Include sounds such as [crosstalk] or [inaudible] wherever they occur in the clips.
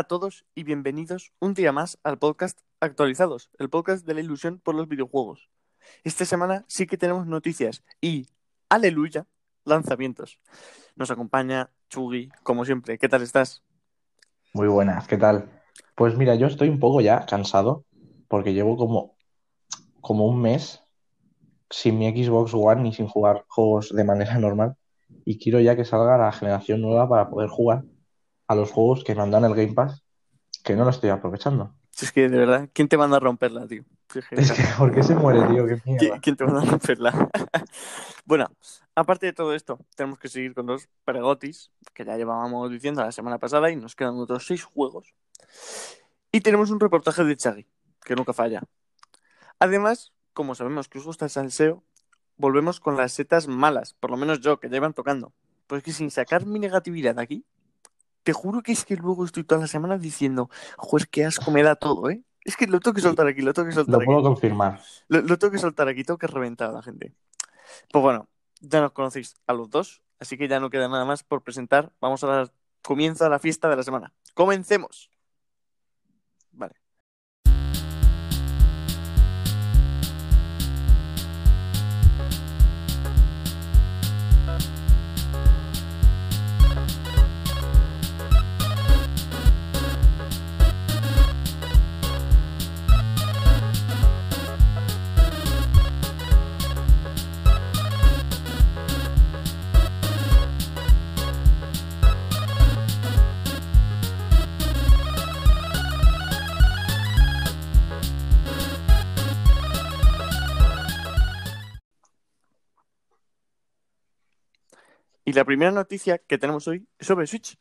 a todos y bienvenidos un día más al podcast Actualizados, el podcast de la ilusión por los videojuegos. Esta semana sí que tenemos noticias y, aleluya, lanzamientos. Nos acompaña Chugi, como siempre. ¿Qué tal estás? Muy buenas, ¿qué tal? Pues mira, yo estoy un poco ya cansado porque llevo como, como un mes sin mi Xbox One ni sin jugar juegos de manera normal y quiero ya que salga la generación nueva para poder jugar a los juegos que mandan el Game Pass, que no lo estoy aprovechando. Es que de verdad, ¿quién te manda a romperla, tío? [laughs] Es que, ¿por qué se muere, tío? ¿Qué mierda? ¿Quién te manda a romperla? [laughs] bueno, aparte de todo esto, tenemos que seguir con los pregotis, que ya llevábamos diciendo la semana pasada y nos quedan otros seis juegos. Y tenemos un reportaje de Chagui, que nunca falla. Además, como sabemos que os gusta el salseo, volvemos con las setas malas, por lo menos yo, que ya iban tocando. Pues que sin sacar mi negatividad de aquí, te juro que es que luego estoy toda la semana diciendo, joder, qué asco me da todo, ¿eh? Es que lo tengo que soltar aquí, lo tengo que soltar Lo aquí. puedo confirmar. Lo, lo tengo que soltar aquí, tengo que reventar a la gente. Pues bueno, ya nos conocéis a los dos, así que ya no queda nada más por presentar. Vamos a dar comienzo a la fiesta de la semana. ¡Comencemos! Y la primera noticia que tenemos hoy es sobre Switch,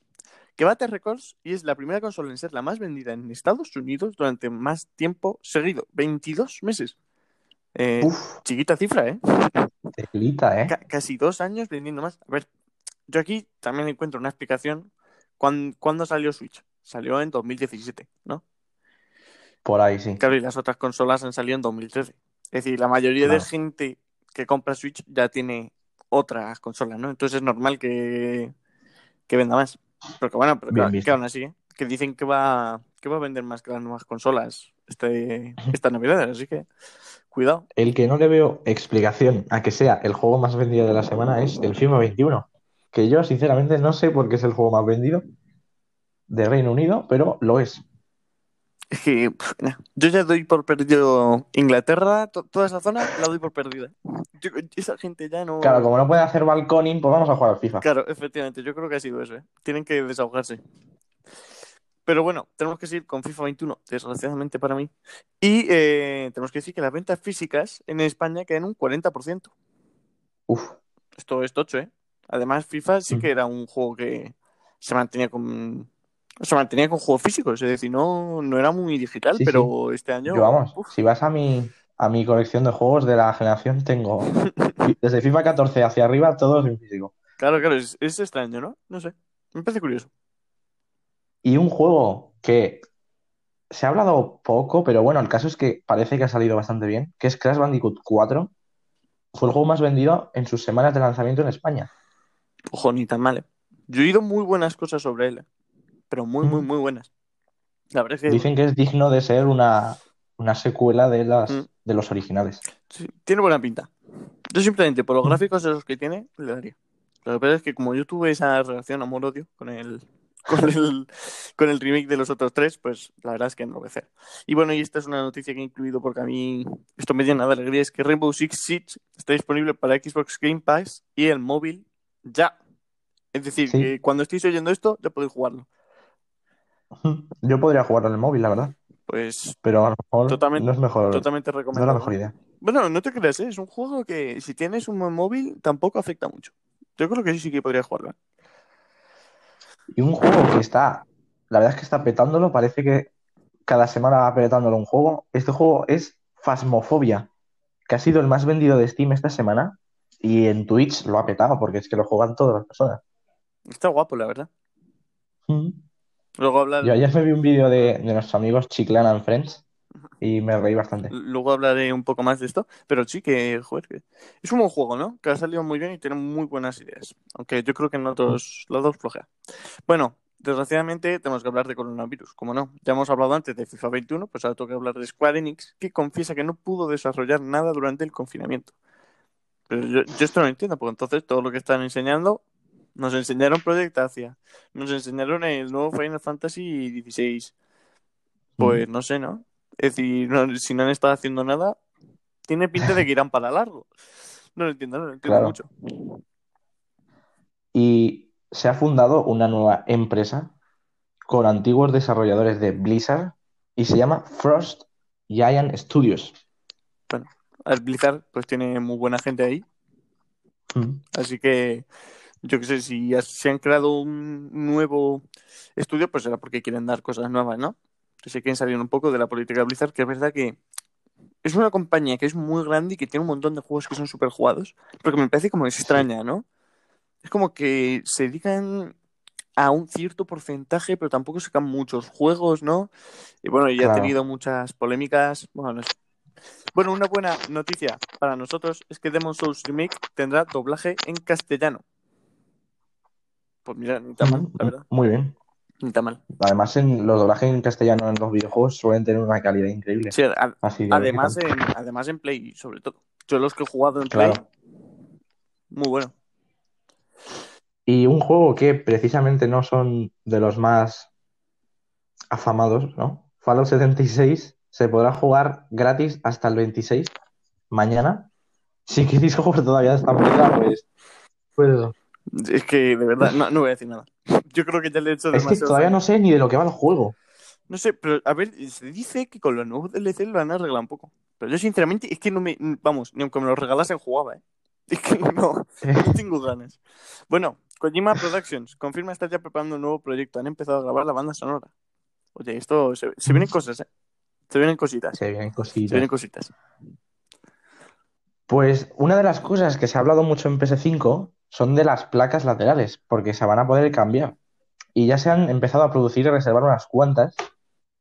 que bate récords y es la primera consola en ser la más vendida en Estados Unidos durante más tiempo seguido, 22 meses. Eh, Uf, chiquita cifra, ¿eh? telita, ¿eh? Ca- casi dos años vendiendo más. A ver, yo aquí también encuentro una explicación. ¿Cuán- ¿Cuándo salió Switch? Salió en 2017, ¿no? Por ahí, sí. Claro, y las otras consolas han salido en 2013. Es decir, la mayoría de gente que compra Switch ya tiene otras consolas, ¿no? Entonces es normal que, que venda más. Pero que bueno, pero Bien que, aún así, ¿eh? que dicen que va, que va a vender más que las nuevas consolas este, esta Navidad, así que cuidado. El que no le veo explicación a que sea el juego más vendido de la semana es el FIFA 21, que yo sinceramente no sé por qué es el juego más vendido de Reino Unido, pero lo es. Es que nah, yo ya doy por perdido Inglaterra, to- toda esa zona la doy por perdida. Yo- esa gente ya no. Claro, como no puede hacer balconing, pues vamos a jugar al FIFA. Claro, efectivamente, yo creo que ha sido eso, ¿eh? Tienen que desahogarse. Pero bueno, tenemos que seguir con FIFA 21, desgraciadamente para mí. Y eh, tenemos que decir que las ventas físicas en España quedan un 40%. Uf, Esto es tocho, ¿eh? Además, FIFA sí Mm. que era un juego que se mantenía con. Se mantenía con juegos físicos, es decir, no, no era muy digital, Sí, pero este año. yo vamos, uf, si vas a mi, a mi colección de juegos de la generación, tengo [laughs] desde FIFA 14 hacia arriba, todos en físico. Claro, claro, es, es extraño, ¿no? No sé. Me parece curioso. Y un juego que se ha hablado poco, pero bueno, el caso es que parece que ha salido bastante bien, que es Crash Bandicoot 4. Fue el juego más vendido en sus semanas de lanzamiento en España. Ojo, ni tan mal. ¿eh? Yo he oído muy buenas cosas sobre él, ¿eh? Pero muy, muy, muy buenas. La verdad es que Dicen que es digno de ser una, una secuela de las, Mm. de los originales. sí, tiene buena pinta. Yo simplemente, por los gráficos de los que tiene, le daría. Lo que pasa es que como yo tuve esa relación amor-odio con el, con [laughs] el, con el remake de los otros tres, pues la verdad es que enloquecer. Y bueno, y esta es una noticia que he incluido porque a mí esto me llena de alegría, es que Rainbow Six Siege está disponible para Xbox Game Pass y el móvil ya. Es decir, Sí. que cuando estéis oyendo esto, ya podéis jugarlo. [laughs] Yo podría jugarlo en el móvil, la verdad, Pues pero a lo mejor Totalmente- no es mejor, totalmente no es la mejor idea. Bueno, no te creas, ¿eh? es un juego que si tienes un buen móvil tampoco afecta mucho. Yo creo que sí, sí que podría jugarlo. ¿eh? Y un juego que está, la verdad es que está petándolo, parece que cada semana va petándolo un juego. Este juego es Phasmophobia, que ha sido el más vendido de Steam esta semana y en Twitch lo ha petado porque es que lo juegan todas las personas. Está guapo, la verdad. Mm. Luego hablar, Yo ayer me vi un vídeo de, de nuestros amigos Chiclana and Friends y me reí bastante. luego hablaré un poco más de esto, pero sí que, joder, que es un buen juego, ¿no? Que ha salido muy bien y tiene muy buenas ideas. Aunque yo creo que en otros lados flojea. Bueno, desgraciadamente tenemos que hablar de coronavirus, como no. Ya hemos hablado antes de FIFA 21, pues ahora tengo que hablar de Square Enix, que confiesa que no pudo desarrollar nada durante el confinamiento. Pero yo, yo esto no lo entiendo, porque entonces todo lo que están enseñando, nos enseñaron Project Asia, nos enseñaron el nuevo Final Fantasy XVI. Pues no sé, ¿no? Es decir, no- si no han estado haciendo nada, tiene pinta de que irán para largo. No lo entiendo, no lo entiendo Claro. mucho. Y se ha fundado una nueva empresa con antiguos desarrolladores de Blizzard y se llama Frost Giant Studios. El Blizzard pues tiene muy buena gente ahí, Mm. así que yo qué sé, si ya se han creado un nuevo estudio, pues será porque quieren dar cosas nuevas, ¿no? Entonces quieren salir un poco de la política de Blizzard, que es verdad que es una compañía que es muy grande y que tiene un montón de juegos que son súper jugados, pero que me parece como extraña, ¿no? Es como que se dedican a un cierto porcentaje, pero tampoco sacan muchos juegos, ¿no? Y bueno, ya ha tenido muchas polémicas. Bueno, no. Bueno, una buena noticia para nosotros es que Demon Souls Remake tendrá doblaje en castellano. Pues mira, ni tan mal, la verdad. Muy bien. Ni tan mal. Además, en los doblajes en castellano en los videojuegos suelen tener una calidad increíble. Sí, a- además, en, además en Play, sobre todo. Yo los que he jugado en Claro. Play, muy bueno. Y un juego que precisamente no son de los más afamados, ¿no? Fallout 76 se podrá jugar gratis hasta el 26, mañana. Si queréis jugar todavía esta beta, pues puedo. Es que, de verdad, no, no voy a decir nada. [laughs] Yo creo que ya le he hecho Es que demasiado todavía no sé ni de lo que va el juego. No sé, pero a ver, se dice que con los nuevos DLC lo han arreglado un poco. Pero yo sinceramente es que no me... Vamos, ni aunque me lo regalasen jugaba, ¿eh? [laughs] Es que no, no tengo ganas. Bueno, Kojima Productions confirma estar ya preparando un nuevo proyecto. Han empezado a grabar la banda sonora. Oye, esto... Se, se vienen cosas, ¿eh? Se vienen cositas. Se vienen Se cositas. vienen cositas. Pues una de las cosas que se ha hablado mucho en PS5 son de las placas laterales, porque se van a poder cambiar. Y ya se han empezado a producir y reservar unas cuantas.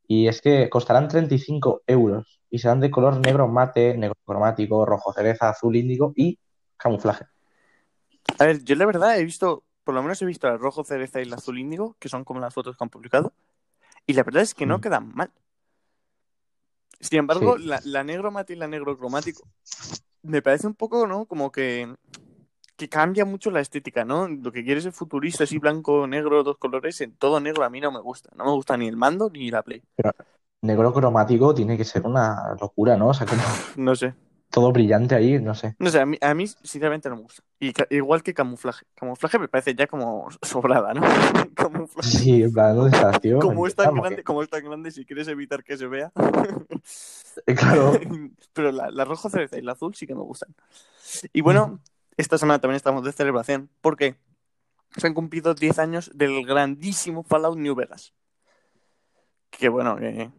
Y es que costarán 35 euros y serán de color negro mate, negro cromático, rojo cereza, azul índigo y camuflaje. A ver, yo la verdad he visto... Por lo menos he visto el rojo cereza y el azul índigo, que son como las fotos que han publicado. Y la verdad es que no Mm. quedan mal. Sin embargo, Sí. la, la negro mate y la negro cromático me parece un poco, ¿no? Como que, que cambia mucho la estética, ¿no? Lo que quieres es futurista, así blanco, negro, dos colores, en todo negro a mí no me gusta. No me gusta ni el mando ni la Play. Negro cromático tiene que ser una locura, ¿no? O sea, como [laughs] No sé. todo brillante ahí, no sé. No sé, a mí, a mí sinceramente no me gusta. Y igual que camuflaje. Camuflaje me parece ya como sobrada, ¿no? [laughs] camuflaje. Sí, en plan, ¿dónde estás, tío? [laughs] Como es tan grande, como es tan grande, si quieres evitar que se vea. Claro. Pero la, la rojo cereza y la azul sí que me gustan. Y bueno, esta semana también estamos de celebración porque se han cumplido 10 años del grandísimo Fallout New Vegas. Que bueno, que,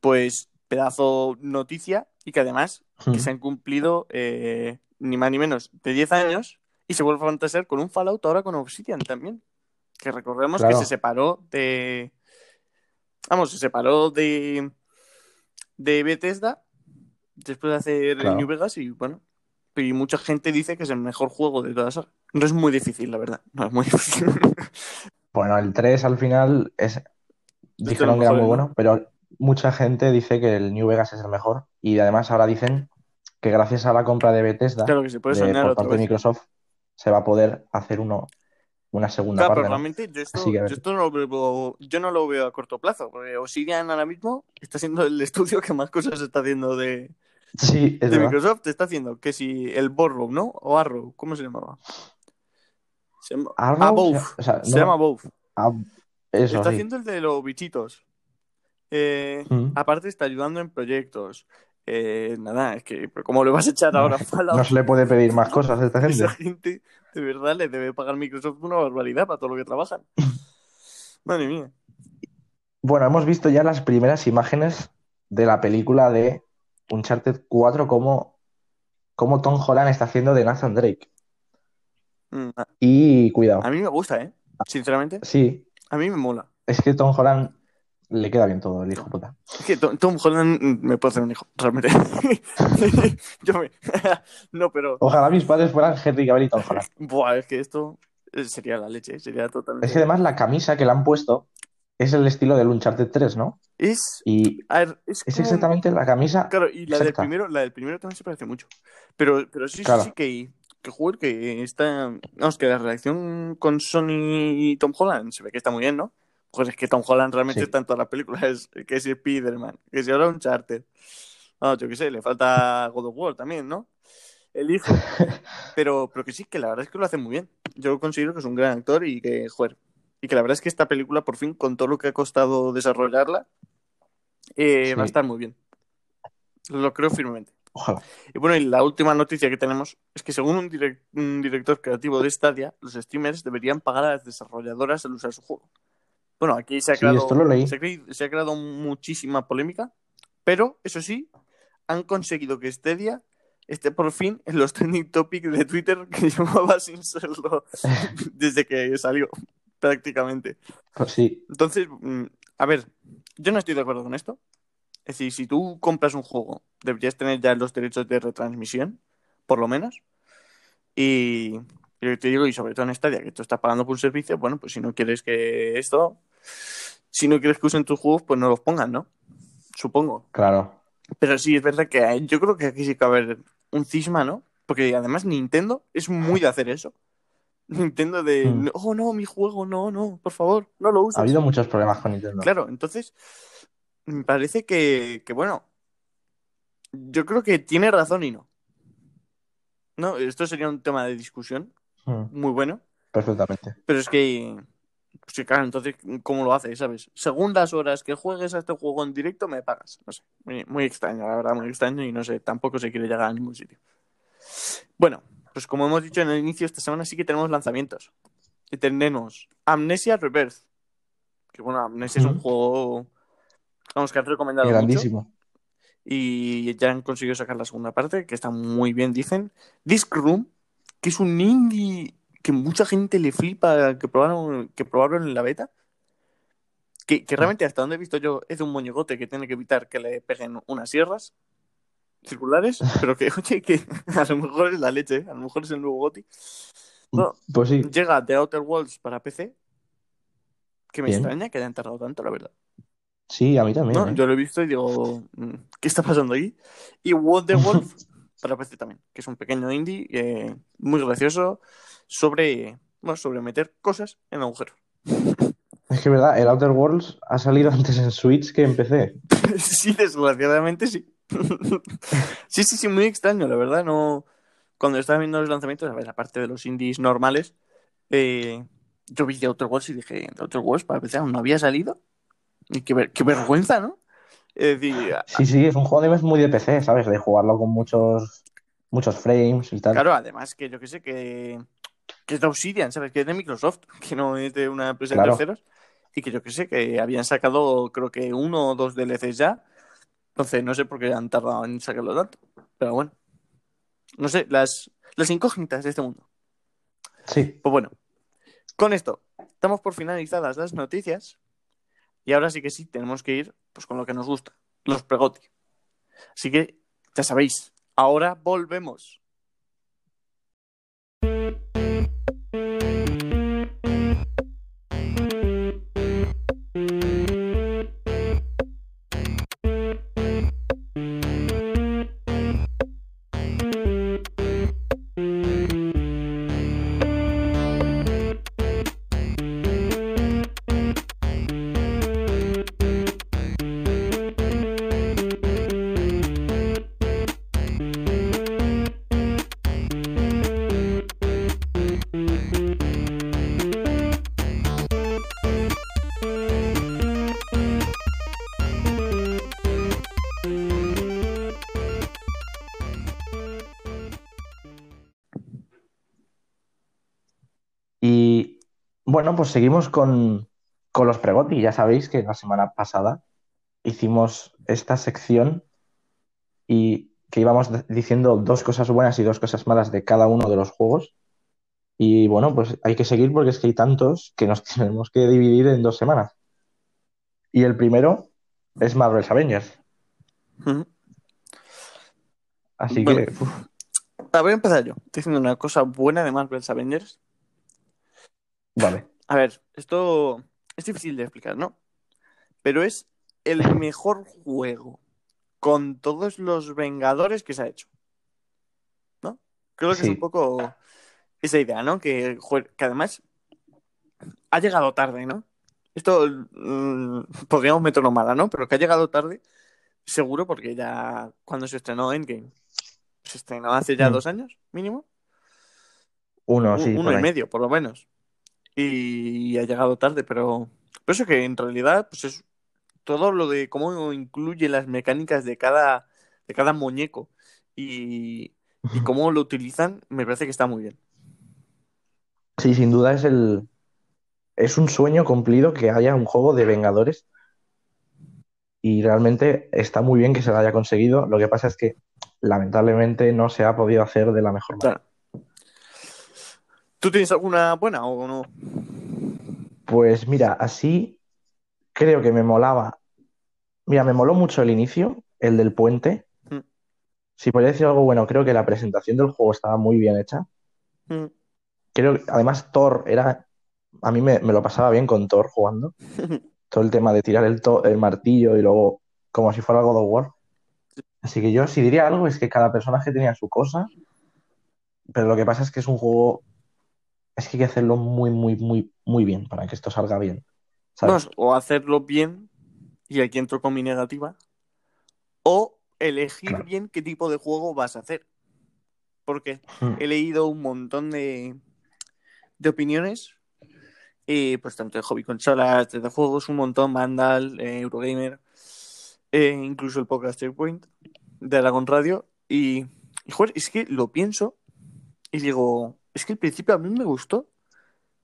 pues pedazo noticia y que además que se han cumplido eh, ni más ni menos de 10 años y se vuelve a fantasear con un Fallout ahora con Obsidian también. Que recordemos Claro. que se separó de... Vamos, se separó de, de Bethesda después de hacer Claro. New Vegas y bueno, y mucha gente dice que es el mejor juego de toda saga. No es muy difícil, la verdad. No es muy [laughs] difícil. Bueno, el 3 al final es... dijeron que era muy ¿no? bueno, pero mucha gente dice que el New Vegas es el mejor y además ahora dicen que gracias a la compra de Bethesda Claro que se puede de- por parte de. Microsoft se va a poder hacer uno, una segunda Claro, parte, pero ¿no? realmente yo esto, que yo no, lo veo, yo no lo veo a corto plazo, porque Obsidian ahora mismo está siendo el [laughs] estudio que más cosas está haciendo de, Sí, es de verdad. Microsoft. Está haciendo que si el Borrow, ¿no? O Arrow, ¿cómo se llamaba? Se llama Arrow, Above. o sea, Se no, llama Above. ah, eso, Está sí. haciendo el de los bichitos. Eh, Mm. aparte está ayudando en proyectos. Eh, nada, es que ¿cómo le vas a echar ahora Fallout? No se le puede pedir más cosas a esta [laughs] gente. Esa gente de verdad le debe pagar Microsoft una barbaridad para todo lo que trabajan. [laughs] Madre mía. Bueno, hemos visto ya las primeras imágenes de la película de Uncharted 4, como, como Tom Holland está haciendo de Nathan Drake. Mm, Y cuidado, a mí me gusta, ¿eh? Sinceramente, sí, a mí me mola. es que Tom Holland le queda bien todo, el hijo puta. Es que Tom, Tom Holland me puede hacer un hijo, realmente. [laughs] Yo me... [laughs] no, pero... Ojalá mis padres fueran Henry Cavill y Tom Holland. Buah, es que esto... Eh, Sería la leche, sería totalmente. Es que además la camisa que le han puesto es el estilo del Uncharted 3, ¿no? Es, Y ver, es es como- exactamente la camisa. Claro, y la del primero, la del primero también se parece mucho. Pero, pero sí, Claro. sí, sí que, que joder, que está. Vamos, que la relación con Sony y Tom Holland se ve que está muy bien, ¿no? Joder, es que Tom Holland realmente Sí. está en todas las películas. [laughs] Es, que si Spider-Man, que si ahora un charter. No, yo qué sé, le falta God of War también, ¿no? El hijo. [laughs] Pero, pero que sí, que la verdad es que lo hace muy bien. Yo considero que es un gran actor y que, joder, y que la verdad es que esta película, por fin, con todo lo que ha costado desarrollarla, eh, Sí. va a estar muy bien. Lo creo firmemente. Ojalá. Y bueno, y la última noticia que tenemos es que según un, direc- un director creativo de Stadia, los streamers deberían pagar a las desarrolladoras al usar su juego. Bueno, aquí se ha Sí, creado, ha se ha creado muchísima polémica, pero eso sí, han conseguido que Stadia esté por fin en los trending topics de Twitter que [laughs] llevaba sin serlo [laughs] desde que salió, prácticamente. Pues sí, Entonces, mm, a ver, yo no estoy de acuerdo con esto. Es decir, si tú compras un juego, deberías tener ya los derechos de retransmisión, por lo menos. Y, y te digo, y sobre todo en Stadia, que tú estás pagando por un servicio, bueno, pues si no quieres que esto, si no quieres que usen tus juegos, pues no los pongan, ¿no? Supongo. claro. Pero sí, es verdad que hay- yo creo que aquí sí que va a haber un cisma, ¿no? Porque además Nintendo es muy de hacer eso. Nintendo de, Hmm. oh no, mi juego, no, no, por favor, no lo uses. Ha habido muchos problemas con Nintendo. Claro, entonces me parece que, que, bueno, yo creo que tiene razón y no. No, esto sería un tema de discusión Mm, muy bueno, Perfectamente. pero es que, pues que claro, entonces, ¿cómo lo hace, sabes? Según las horas que juegues a este juego en directo, me pagas. No sé, muy, muy extraño, la verdad, muy extraño y no sé, tampoco se quiere llegar a ningún sitio. Bueno, pues como hemos dicho en el inicio, esta semana sí que tenemos lanzamientos. Y tenemos Amnesia Rebirth. Que bueno, Amnesia es un juego, vamos, que han recomendado mucho. Grandísimo. Y ya han conseguido sacar la segunda parte, que está muy bien, dicen. Disc Room, que es un indie que mucha gente le flipa, que probaron, que probaron en la beta. Que, que realmente, hasta donde he visto yo, es de un moñigote que tiene que evitar que le peguen unas sierras circulares, [laughs] pero que, oye, que [laughs] a lo mejor es la leche, ¿eh? a lo mejor es el nuevo Goti. No, Pues sí, llega The Outer Worlds para PC, que me Bien. extraña que hayan tardado tanto, la verdad. sí, a mí también. No, ¿eh? yo lo he visto y digo, mm, ¿qué está pasando ahí? Y What the Wolf para PC también, que es un pequeño indie eh, muy gracioso sobre, bueno, sobre meter cosas en agujeros. Es que verdad, el Outer Worlds ha salido [laughs] antes en Switch que en PC. sí, desgraciadamente sí. [laughs] sí, sí, sí, muy extraño, la verdad. No, cuando estaba viendo los lanzamientos, a ver, aparte de los indies normales, eh, yo vi The Outer Worlds y dije, The Outer Worlds para aún no había salido. Y qué, ver- qué vergüenza, ¿no? Es decir, Sí, sí, es un juego de muy de PC, ¿sabes? De jugarlo con muchos, muchos frames y tal. Claro, además que yo que sé que, que es de Obsidian, ¿sabes? Que es de Microsoft, [laughs] que no es de una empresa Claro. de terceros. Y que yo que sé que habían sacado, creo que uno o dos DLCs ya. Entonces no sé por qué han tardado en sacarlo tanto. Pero bueno. No sé, las, las incógnitas de este mundo. Sí, Pues bueno, con esto, estamos por finalizadas las noticias. Y ahora sí que sí, tenemos que ir pues con lo que nos gusta, los pregoti. Así que, ya sabéis, ahora volvemos. Bueno, pues seguimos con, con los pregoti. Ya sabéis que la semana pasada hicimos esta sección y que íbamos diciendo dos cosas buenas y dos cosas malas de cada uno de los juegos. Y bueno, pues hay que seguir porque es que hay tantos que nos [laughs] tenemos que dividir en dos semanas. Y el primero es Marvel's Avengers. Así Bueno. que, uf, Ah, voy a empezar yo, diciendo una cosa buena de Marvel's Avengers. Vale. A ver, esto es difícil de explicar, ¿no? Pero es el mejor juego con todos los Vengadores que se ha hecho. ¿No? Creo que Sí. es un poco esa idea, ¿no? Que, además ha llegado tarde, ¿no? Esto mm, podríamos meterlo mala, ¿no? Pero que ha llegado tarde, seguro, porque ya cuando se estrenó Endgame, se estrenó hace ya Mm. dos años, mínimo. Uno, Un- sí. uno por y ahí. medio, por lo menos. Y ha llegado tarde, pero. Pero eso que en realidad, pues es todo lo de cómo incluye las mecánicas de cada, de cada muñeco y, y cómo lo utilizan, me parece que está muy bien. Sí, sin duda es el. Es un sueño cumplido que haya un juego de Vengadores. Y realmente está muy bien que se lo haya conseguido. Lo que pasa es que lamentablemente no se ha podido hacer de la mejor manera. Claro. ¿Tú tienes alguna buena o no? Pues mira, así creo que me molaba. Mira, me moló mucho el inicio, el del puente. Mm. Si podría decir algo bueno, creo que la presentación del juego estaba muy bien hecha. Mm. Creo que además Thor era. A mí me, me lo pasaba bien con Thor jugando. [laughs] Todo el tema de tirar el, to- el martillo y luego como si fuera God of War. Así que yo, si diría algo, es que cada personaje tenía su cosa. Pero lo que pasa es que es un juego. Es que hay que hacerlo muy, muy, muy, muy bien para que esto salga bien. ¿Sabes? O hacerlo bien, y aquí entro con mi negativa, o elegir Claro. bien qué tipo de juego vas a hacer. Porque Mm. he leído un montón de, de opiniones, eh, pues tanto de hobby consolas, de juegos, un montón, Vandal, eh, Eurogamer, eh, incluso el podcast Checkpoint de Aragon Radio, y, y, joder, es que lo pienso y digo, es que al principio a mí me gustó.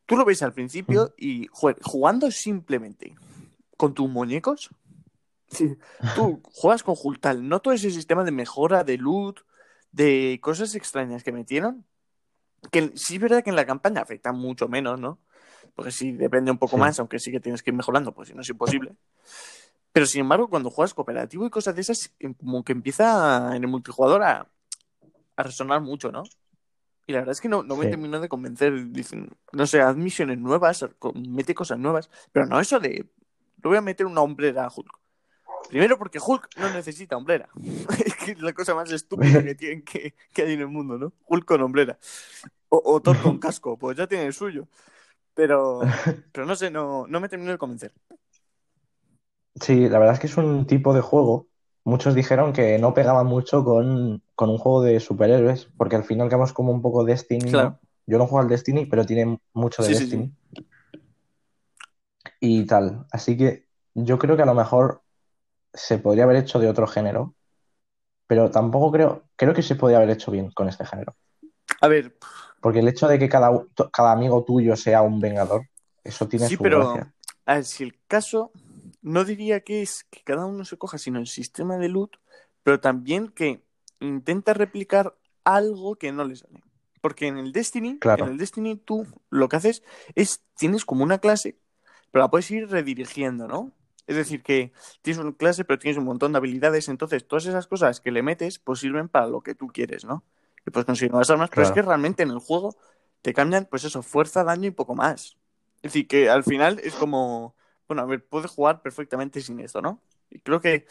Tú lo ves al principio y, joder, jugando simplemente con tus muñecos, sí, tú juegas con Hultal, no todo ese sistema de mejora, de loot, de cosas extrañas que metieron, que sí es verdad que en la campaña afecta mucho menos, ¿no? Porque sí depende un poco Sí. más, aunque sí que tienes que ir mejorando, pues si no es imposible. Pero sin embargo, cuando juegas cooperativo y cosas de esas, como que empieza en el multijugador a, a resonar mucho, ¿no? Y la verdad es que no, no me Sí. terminó de convencer. Dicen, no sé, haz misiones nuevas, mete cosas nuevas, pero no eso de, le voy a meter una hombrera a Hulk. Primero porque Hulk no necesita hombrera. [laughs] es la cosa más estúpida que, [laughs] tienen que, que hay en el mundo, ¿no? Hulk con hombrera. O, o Thor con casco, pues ya tiene el suyo. Pero, [laughs] pero no sé, no, no me terminó de convencer. Sí, la verdad es que es un tipo de juego. Muchos dijeron que no pegaba mucho con, con un juego de superhéroes, porque al final quedamos como un poco Destiny. Yo no juego al Destiny, pero tiene mucho de Sí, sí, Destiny y tal. Así que yo creo que a lo mejor se podría haber hecho de otro género, pero tampoco creo, creo que se podría haber hecho bien con este género. A ver, Porque el hecho de que cada, cada amigo tuyo sea un vengador, eso tiene sí, su pero gracia. a ver, si el caso no diría que es que cada uno se coja, sino el sistema de loot, pero también que intenta replicar algo que no le sale. Porque en el Destiny, Claro. en el Destiny tú lo que haces es tienes como una clase, pero la puedes ir redirigiendo, ¿no? Es decir, que tienes una clase, pero tienes un montón de habilidades, entonces todas esas cosas que le metes, pues sirven para lo que tú quieres, ¿no? Y puedes conseguir nuevas armas, pero es que realmente en el juego te cambian, pues eso, fuerza, daño y poco más. Es decir, que al final es como, bueno, a ver, puedes jugar perfectamente sin esto, ¿no? Y creo que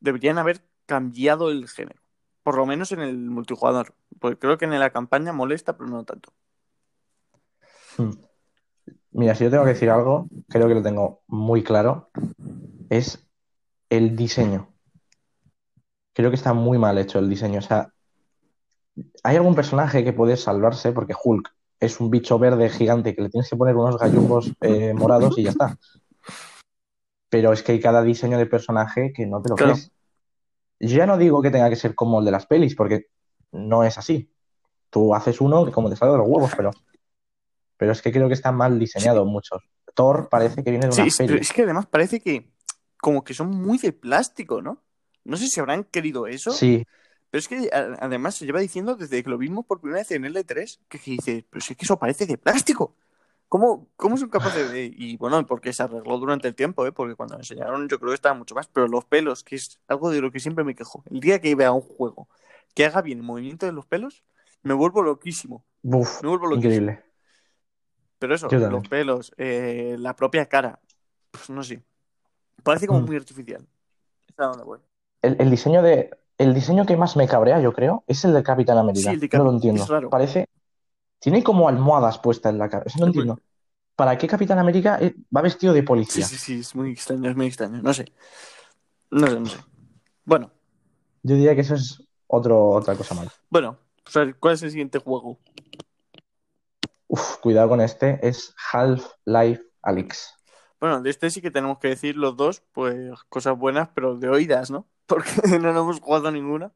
deberían haber cambiado el género, por lo menos en el multijugador, porque creo que en la campaña molesta, pero no tanto. Hmm. Mira, si yo tengo que decir algo, creo que lo tengo muy claro, es el diseño. Creo que está muy mal hecho el diseño. O sea, hay algún personaje que puede salvarse porque Hulk es un bicho verde gigante que le tienes que poner unos gallumbos eh, morados y ya está. Pero es que hay cada diseño de personaje que no te lo Claro. crees. Yo ya no digo que tenga que ser como el de las pelis, porque no es así. Tú haces uno que como te sale de los huevos, pero, pero es que creo que está mal diseñado muchos. Thor parece que viene de Sí, una peli. es que además parece que como que son muy de plástico, ¿no? No sé si habrán querido eso, Sí, pero es que además se lleva diciendo desde que lo vimos por primera vez en L3, que, que dice, pero si es que eso parece de plástico. ¿Cómo, cómo son capaces de...? Y bueno, porque se arregló durante el tiempo, ¿eh? Porque cuando me enseñaron yo creo que estaba mucho más, pero los pelos, que es algo de lo que siempre me quejo. El día que vea un juego que haga bien el movimiento de los pelos, me vuelvo loquísimo. Uf, Me vuelvo loquísimo. increíble. Pero eso, los pelos, eh, la propia cara, pues no sé. Parece como Mm. muy artificial. Está donde voy. El, el diseño de, el diseño que más me cabrea, yo creo, es el de Capitán América. Sí, el de No lo entiendo. es raro. Parece. Tiene como almohadas puestas en la cabeza. No Es muy- entiendo. ¿Para qué Capitán América eh, va vestido de Sí, policía? sí, sí, es muy extraño, es muy extraño. No sé. No sé, no sé. Bueno, Yo diría que eso es otro, otra cosa mal. bueno, pues a ver, ¿cuál es el siguiente juego? Uf, cuidado con este. Es Half-Life Alyx. Bueno, de este sí que tenemos que decir los dos, pues cosas buenas, pero de oídas, ¿no? [laughs] Porque no lo hemos jugado ninguna.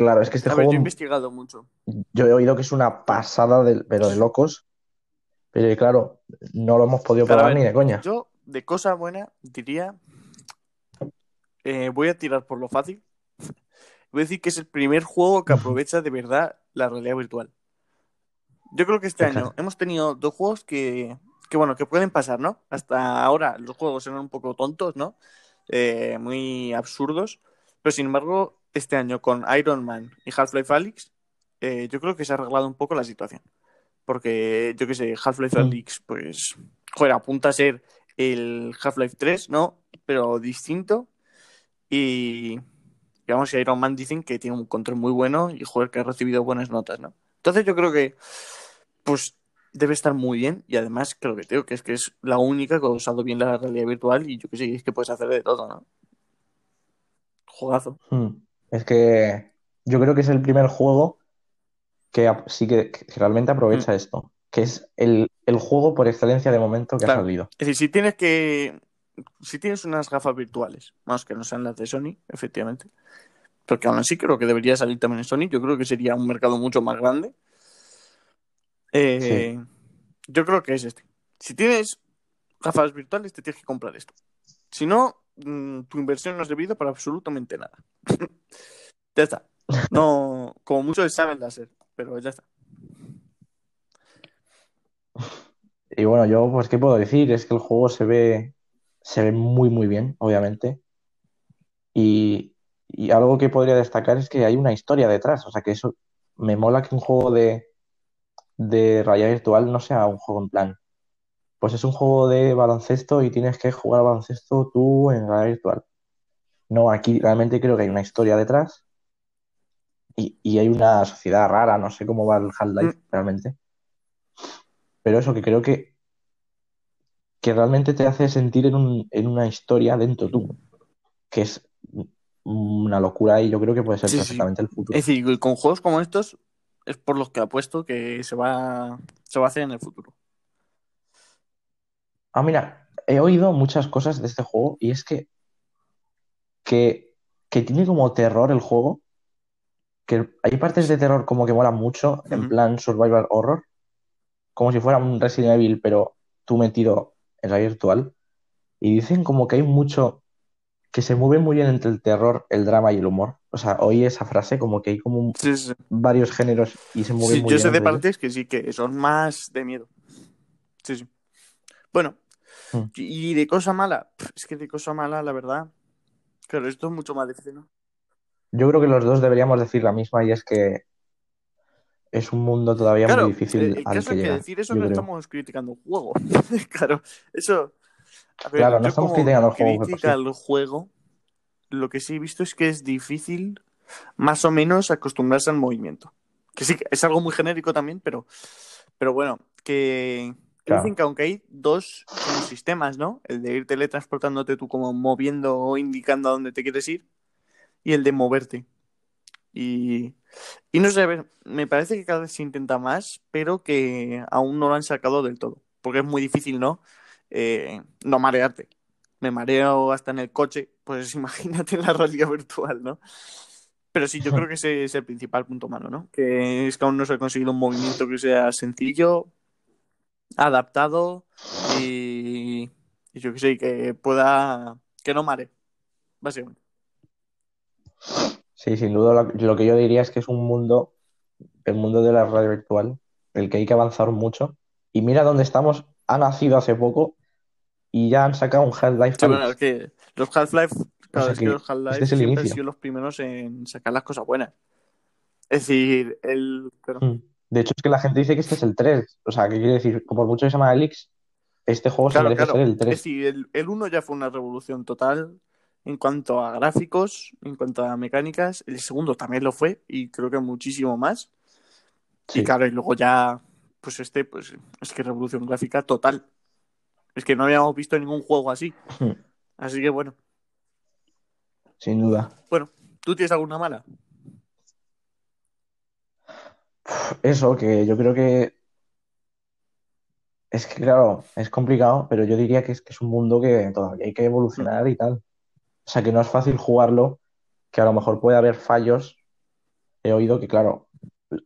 Claro, es que este A ver, yo he juego investigado mucho. yo he oído que es una pasada, de- pero de locos. Pero claro, no lo hemos podido probar ni de coña. Yo, de cosa buena, diría. eh, voy a tirar por lo fácil. [laughs] Voy a decir que es el primer juego que aprovecha de verdad la realidad virtual. Yo creo que este Exacto. año hemos tenido dos juegos que, que, bueno, que pueden pasar, ¿no? Hasta ahora los juegos eran un poco tontos, ¿no? Eh, muy absurdos. Pero sin embargo, este año con Iron Man y Half-Life Alyx, eh, yo creo que se ha arreglado un poco la situación. Porque, yo qué sé, Half-Life Mm. Alyx, pues, joder, apunta a ser el Half-Life 3, ¿no? Pero distinto. Y, digamos, Iron Man dicen que tiene un control muy bueno y, joder, que ha recibido buenas notas, ¿no? Entonces yo creo que, pues, debe estar muy bien y además creo que tengo que es que es la única que ha usado bien la realidad virtual y yo que sé, es que puedes hacer de todo, ¿no? Jugazo. Mm. Es que yo creo que es el primer juego que sí que, que realmente aprovecha esto. Que es el, el juego por excelencia de momento que Mm. Claro. ha salido. Es decir, si tienes que. Si tienes unas gafas virtuales, más que no sean las de Sony, efectivamente. Porque aún así creo que debería salir también en Sony. Yo creo que sería un mercado mucho más grande. Eh, Yo creo que es este. Si tienes gafas virtuales, te tienes que comprar esto. Si no, mm, tu inversión no ha servido para absolutamente nada. [laughs] ya está. No, como muchos saben láser, pero ya está. Y bueno, yo, pues, ¿qué puedo decir? Es que el juego se ve, se ve muy, muy bien, obviamente. Y, y algo que podría destacar es que hay una historia detrás. O sea, que eso me mola que un juego de, de realidad virtual no sea un juego en plan. Pues es un juego de baloncesto y tienes que jugar baloncesto tú en realidad virtual. No, aquí realmente creo que hay una historia detrás y, y hay una sociedad rara, no sé cómo va el Half-Life Mm. realmente. Pero eso que creo que, que realmente te hace sentir en, un- en una historia dentro tú, que es una locura y yo creo que puede ser Sí, sí. perfectamente el futuro. Es decir, con juegos como estos es por los que apuesto que se va, se va a hacer en el futuro. Ah, mira, he oído muchas cosas de este juego y es que, que, que tiene como terror el juego, que hay partes de terror como que molan mucho, en plan survival horror, como si fuera un Resident Evil, pero tú metido en la virtual. Y dicen como que hay mucho, que se mueve muy bien entre el terror, el drama y el humor. O sea, oí esa frase como que hay como un- Sí, sí. varios géneros y se mueven Sí, muy yo bien sé de ellos. partes que sí, que son más de miedo. Sí, sí. Bueno, Mm. y de cosa mala, es que de cosa mala, la verdad, claro, esto es mucho más difícil, ¿no? Yo creo que los dos deberíamos decir la misma y es que es un mundo todavía Claro, muy difícil el, el al caso que es que llegar, decir eso no creo. estamos criticando un juego. [laughs] claro, eso. A ver, Claro, no estamos criticando el juego, al juego, lo que sí he visto es que es difícil más o menos acostumbrarse al movimiento. Que sí, es algo muy genérico también, pero, pero bueno, que Claro. dicen que aunque hay dos sistemas, ¿no? El de ir teletransportándote tú como moviendo o indicando a dónde te quieres ir y el de moverte. Y, y no sé, a ver, me parece que cada vez se intenta más, pero que aún no lo han sacado del todo. Porque es muy difícil, ¿no? Eh, no marearte. Me mareo hasta en el coche, pues [laughs] imagínate en la realidad virtual, ¿no? Pero sí, yo creo que ese es el principal punto malo, ¿no? Que es que aún no se ha conseguido un movimiento que sea sencillo, adaptado y, y yo que sé, que pueda, que no mare, básicamente. Sí, sin duda lo, lo que yo diría es que es un mundo, el mundo de la radio virtual, el que hay que avanzar mucho. Y mira dónde estamos, ha nacido hace poco y ya han sacado un Half-Life Sí, bueno, es que los Half-Life, claro, sea es que los Half-Life este es siempre han sido los primeros en sacar las cosas buenas. Es decir, el... pero- Mm. De hecho, es que la gente dice que este es el 3. O sea, ¿qué quiere decir? Por mucho que se llama Elix, este juego Claro, se merece claro. ser el Es 3. decir, el, el 1 ya fue una revolución total en cuanto a gráficos, en cuanto a mecánicas. El segundo también lo fue y creo que muchísimo más. Y Sí. claro, y luego ya, pues este, pues es que revolución gráfica total. Es que no habíamos visto ningún juego así. Hmm, Así que bueno. Sin duda. Bueno, ¿tú tienes alguna mala? Eso, que yo creo que es que, claro, es complicado, pero yo diría que es que es un mundo que todavía hay que evolucionar y tal. O sea, que no es fácil jugarlo, que a lo mejor puede haber fallos. He oído que, claro,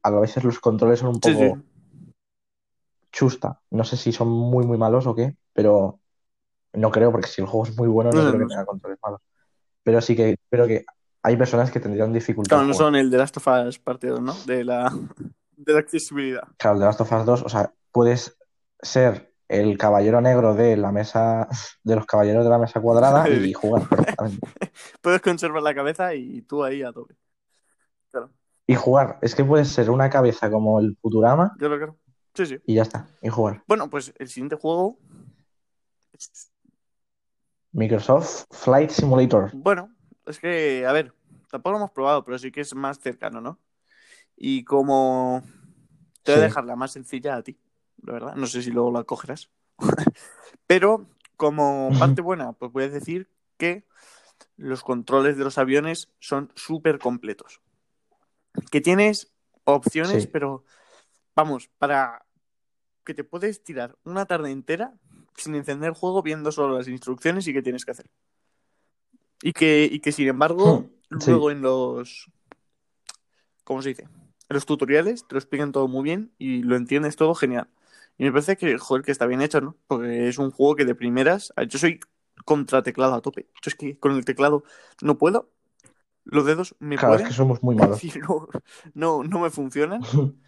a veces los controles son un poco sí. chusta. No sé si son muy, muy malos o qué, pero no creo, porque si el juego es muy bueno, no No, creo no que tenga controles malos. Pero sí que creo que hay personas que tendrían dificultad Claro, no son el de Last of Us parte 2, ¿no? De la, de la accesibilidad. Claro, el de Last of Us 2, o sea, puedes ser el caballero negro de la mesa, de los caballeros de la mesa cuadrada [laughs] y jugar perfectamente. [laughs] Puedes conservar la cabeza y tú ahí a tope. Claro, Y jugar, es que puedes ser una cabeza como el Futurama yo lo creo. Sí, sí. y ya está, y jugar. Bueno, pues el siguiente juego. Microsoft Flight Simulator. Bueno, es que, a ver, tampoco lo hemos probado, pero sí que es más cercano, ¿no? Y como. Te voy a dejar la más sencilla a ti, la verdad. No sé si luego la cogerás. [laughs] pero como parte buena, pues voy a decir que los controles de los aviones son súper completos. Que tienes opciones, Sí. pero vamos, para que te puedes tirar una tarde entera sin encender el juego viendo solo las instrucciones y qué tienes que hacer. Y que, y que sin embargo, Hmm, sí. luego en los. ¿Cómo se dice? En los tutoriales te lo explican todo muy bien y lo entiendes todo genial. Y me parece que, joder, que está bien hecho, ¿no? Porque es un juego que de primeras. Yo soy contra teclado a tope. Yo es que con el teclado no puedo. Los dedos me Claro, es que somos muy malos. [laughs] no, no, no me funcionan. [laughs]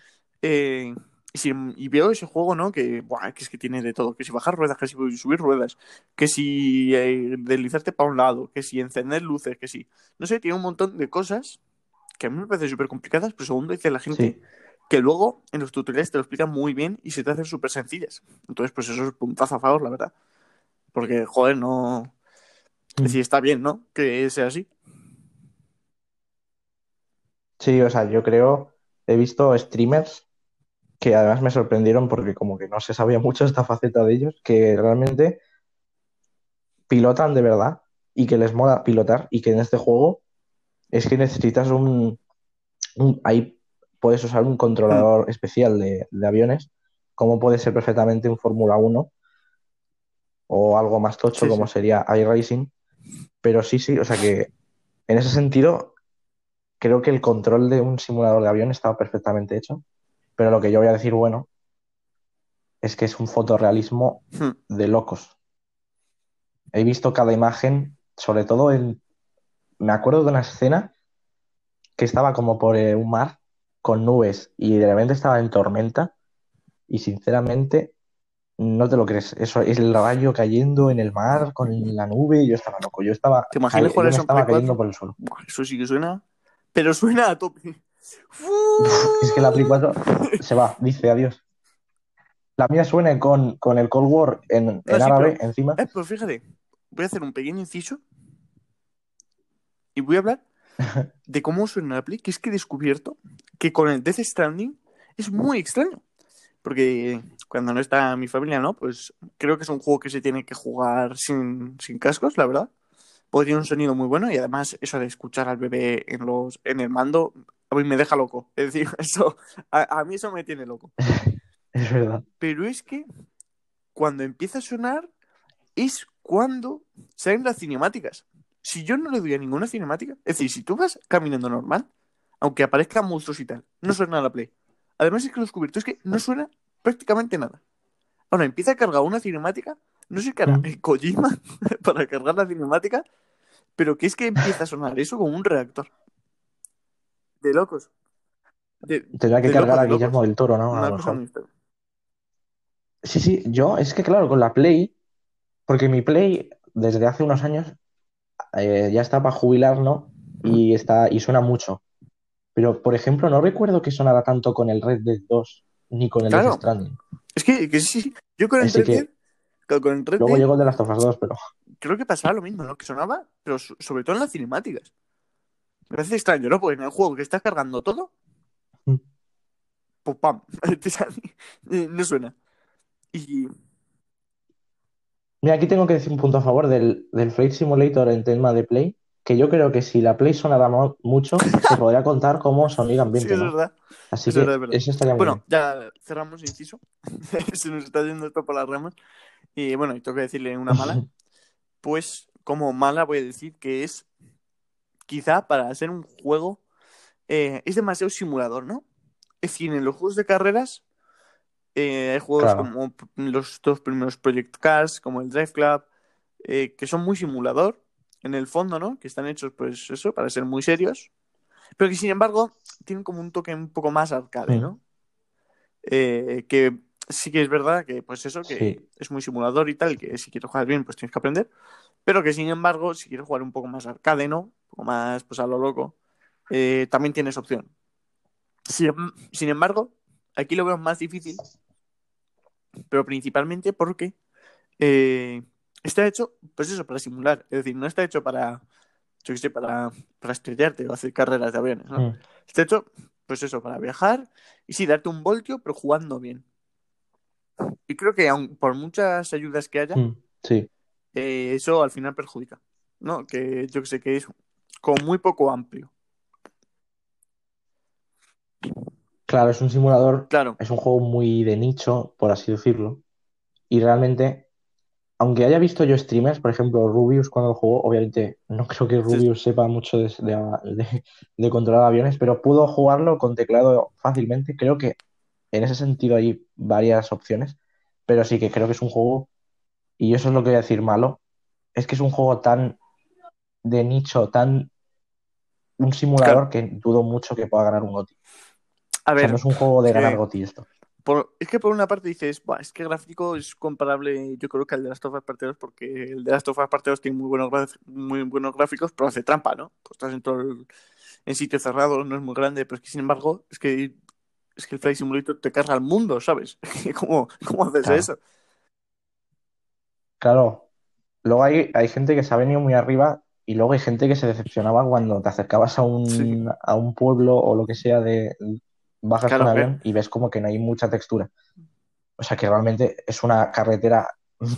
Eh, y, si- y veo ese juego, ¿no? Que, buah, que es que tiene de todo. Que si bajar ruedas, que si subir ruedas, que si eh, deslizarte para un lado, que si encender luces, que si... No sé, tiene un montón de cosas que a mí me parecen súper complicadas, pero segundo dice la gente Sí. que luego en los tutoriales te lo explican muy bien y se te hacen súper sencillas. Entonces, pues eso es puntazo a favor, la verdad. Porque, joder, no... Es decir, está bien, ¿no? Que sea así. Sí, o sea, yo creo, he visto streamers que además me sorprendieron porque como que no se sabía mucho esta faceta de ellos, que realmente pilotan de verdad y que les mola pilotar y que en este juego es que necesitas un, un- ahí puedes usar un controlador especial de, de aviones, como puede ser perfectamente un Fórmula 1 o algo más tocho Sí, como sí. sería iRacing, pero sí, sí, o sea que en ese sentido creo que el control de un simulador de avión estaba perfectamente hecho, pero lo que yo voy a decir, bueno, es que es un fotorrealismo Hmm. de locos. He visto cada imagen, sobre todo en... Me acuerdo de una escena que estaba como por eh, un mar con nubes y de repente estaba en tormenta y sinceramente no te lo crees. Eso es el rayo cayendo en el mar con la nube y yo estaba loco. Yo estaba, ¿Te imaginas cayendo 4? por el suelo. Eso sí que suena. Pero suena a tope. Es que la Play 4 se va, dice adiós. La mía suena con, con el Cold War en, en sí, árabe pero- encima. Eh, pues fíjate, voy a hacer un pequeño inciso y voy a hablar [laughs] de cómo suena la Play, que es que he descubierto que con el Death Stranding es muy extraño. Porque cuando no está mi familia, ¿no? Pues creo que es un juego que se tiene que jugar sin, sin cascos, la verdad. Porque tiene un sonido muy bueno y además eso de escuchar al bebé en los en el mando a mí me deja loco. [laughs] Es decir, eso a, a mí eso me tiene loco. [laughs] Es verdad. Pero es que cuando empieza a sonar es cuando salen las cinemáticas. Si yo no le doy a ninguna cinemática, es decir, si tú vas caminando normal, aunque aparezcan monstruos y tal, no suena la play. Además es que lo he descubierto, es que no suena prácticamente nada. Ahora empieza a cargar una cinemática, no sé qué hará Mm. el Kojima [laughs] para cargar la cinemática, pero que es que empieza a sonar eso como un reactor. De locos. De- Tendrá que de cargar locos, a. Guillermo del Toro, ¿no? A Una lo cosa. Sí, sí, yo es que claro, con la Play, porque mi Play desde hace unos años eh, ya está para jubilar, ¿no? Y está, y suena mucho. Pero, por ejemplo, no recuerdo que sonara tanto con el Red Dead 2 ni con el Claro. Death Stranding. Es que, que sí, yo con el Así Red que- Dead, con- con el Red Luego Dead, llegó el de las of Us 2, pero creo que pasaba lo mismo, ¿no? Que sonaba, pero so- sobre todo en las cinemáticas. Me parece extraño, ¿no? Porque en el juego que estás cargando todo, Mm. pues pam, [laughs] eh, no suena. Y Mira, aquí tengo que decir un punto a favor del, del Flight Simulator en tema de Play, que yo creo que si la Play sonara mo- mucho, se [laughs] podría contar como sonido sí, ambiente, es ¿no? verdad. Así es que verdad, es eso estaría muy Bueno, bien. ya cerramos inciso. [laughs] Se nos está yendo esto por las ramas. Y bueno, y tengo que decirle una mala. Pues como mala voy a decir que es quizá para ser un juego eh, es demasiado simulador, ¿no? Es decir, en los juegos de carreras eh, hay juegos Claro. como los dos primeros Project Cars, como el Drive Club, eh, que son muy simulador en el fondo, ¿no? Que están hechos, pues eso, para ser muy serios, pero que sin embargo tienen como un toque un poco más arcade. ¿no? Que sí que es verdad que, pues eso, que Sí. es muy simulador y tal, que si quieres jugar bien, pues tienes que aprender. Pero que sin embargo, si quieres jugar un poco más arcade, ¿no? Poco más pues a lo loco, eh, también tienes opción. Sin, sin embargo, aquí lo veo más difícil, pero principalmente porque eh, está hecho, pues eso, para simular. Es decir, no está hecho para, yo qué sé, para, para estrellarte o hacer carreras de aviones, ¿no? Mm. Está hecho, pues eso, para viajar y sí, darte un voltio, pero jugando bien. Y creo que aun por muchas ayudas que haya, Mm. Sí, eh, eso al final perjudica, ¿no? Que yo que sé que es como muy poco amplio. claro, es un simulador, Claro, es un juego muy de nicho, por así decirlo. Y realmente, aunque haya visto yo streamers, por ejemplo, Rubius cuando jugó, obviamente no [laughs] creo que Sí. Rubius sepa mucho de, de- de- de controlar aviones, pero pudo jugarlo con teclado fácilmente. Creo que en ese sentido hay varias opciones, pero sí que creo que es un juego, y eso es lo que voy a decir malo, es que es un juego tan de nicho, tan un simulador que dudo mucho que pueda ganar un GOTY. a O sea, ver, no es un juego de ganar GOTY esto. por- es que por una parte dices, "Buah, es que gráfico es comparable, yo creo que al de las Us Parte 2, porque el de las Us Parte 2 tiene muy buenos, muy buenos gráficos, pero hace trampa, ¿no? Pues estás en todo el- en sitio cerrado, no es muy grande, pero es que sin embargo, es que es que el Flight Simulator te carga el mundo, ¿sabes? [laughs] ¿Cómo, cómo haces Claro. eso? Claro, luego hay, hay gente que se ha venido muy arriba y luego hay gente que se decepcionaba cuando te acercabas a un, Sí. a un pueblo o lo que sea de bajas Claro, con avión y ves como que no hay mucha textura. O sea que realmente es una carretera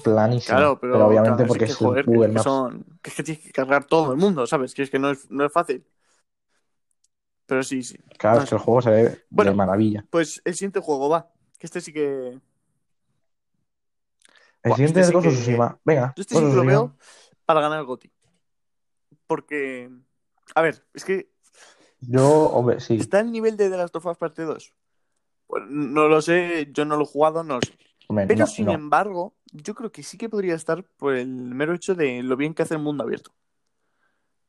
planísima, Claro, pero, pero obviamente claro, porque es es que, el joder, que, Google es que Maps. son, que es que tienes que cargar todo el mundo, ¿sabes? Que es que no es, no es fácil. Pero sí, sí. Claro, no es que el juego se ve Bueno. de maravilla. Pues el siguiente juego va. Que este sí que. El Buah, siguiente este es Ghost. Venga, Yo este sí que lo veo para ganar el GOTY. Porque. A ver, es que Yo, hombre, sí. ¿está el nivel de The Last of Us Parte 2? Pues no lo sé, yo no lo he jugado, no lo sé. Hombre, Pero no, sin no. embargo, yo creo que sí que podría estar por el mero hecho de lo bien que hace el mundo abierto.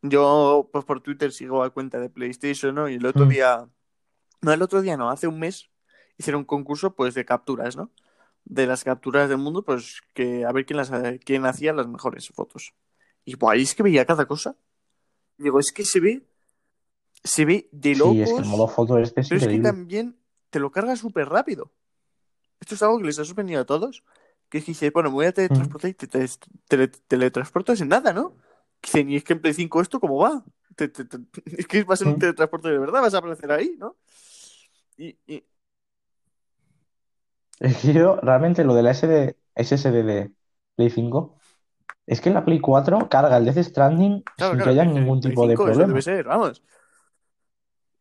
Yo, pues por Twitter sigo a cuenta de PlayStation, ¿no? Y el otro Mm. día, no, el otro día no, hace un mes hicieron un concurso, pues, de capturas, ¿no? De las capturas del mundo, pues, que a ver quién las quién hacía las mejores fotos. Y pues ahí es que veía cada cosa. Digo, es que se ve, se ve de locos. Sí, es que el modo foto este es Pero es que también te lo carga súper rápido. Esto es algo que les ha sorprendido a todos. Que es que dice, bueno, me voy a teletransportar y te, te- tele- teletransportas en nada, ¿no? Dicen, y es que en Play 5 esto, ¿cómo va? Te- te- te- [laughs] es que va a ser un teletransporte de verdad, vas a aparecer ahí, ¿no? Y, y- Es que yo, realmente, lo de la SD, SSD de Play 5, es que en la Play 4 carga el Death Stranding claro, sin claro, que haya ningún tipo de 5 eso problema. debe ser, vamos.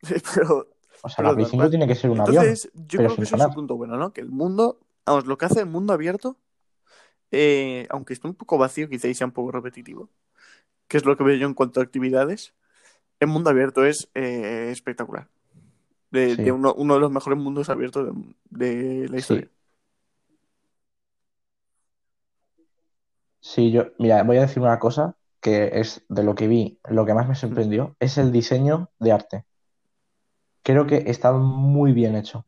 [laughs] Pero, O sea, pero la Play tal 5 cual. tiene que ser un avión, Entonces, yo pero creo que eso es sonar. punto bueno, ¿no? Que el mundo, vamos, lo que hace el mundo abierto, eh, aunque esté un poco vacío, quizá y sea un poco repetitivo, que es lo que veo yo en cuanto a actividades, el mundo abierto es eh, espectacular. De, Sí. de uno, uno de los mejores mundos abiertos de, de la historia. Sí, yo, mira, voy a decir una cosa que es de lo que vi, lo que más me sorprendió, es el diseño de arte. Creo que está muy bien hecho.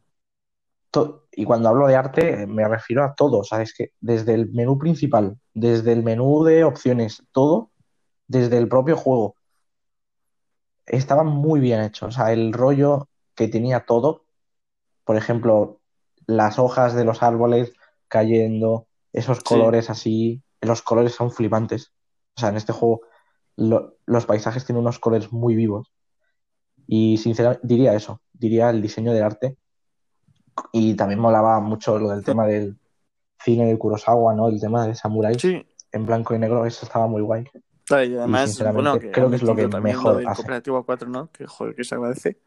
To- y cuando hablo de arte, me refiero a todo, ¿sabes? Que desde el menú principal, desde el menú de opciones, todo, desde el propio juego. estaba muy bien hecho. O sea, el rollo que tenía todo, por ejemplo, las hojas de los árboles cayendo, esos Sí. colores así, los colores son flipantes. O sea, en este juego lo- los paisajes tienen unos colores muy vivos. Y sinceramente diría eso, diría el diseño del arte. Y también molaba mucho lo del tema del cine de Kurosawa, ¿no? El tema de samuráis Sí, en blanco y negro, eso estaba muy guay. Claro, y además, sinceramente, bueno, que creo que es lo que mejor lo hace. cooperativo a 4, ¿no? Que joder, que se agradece.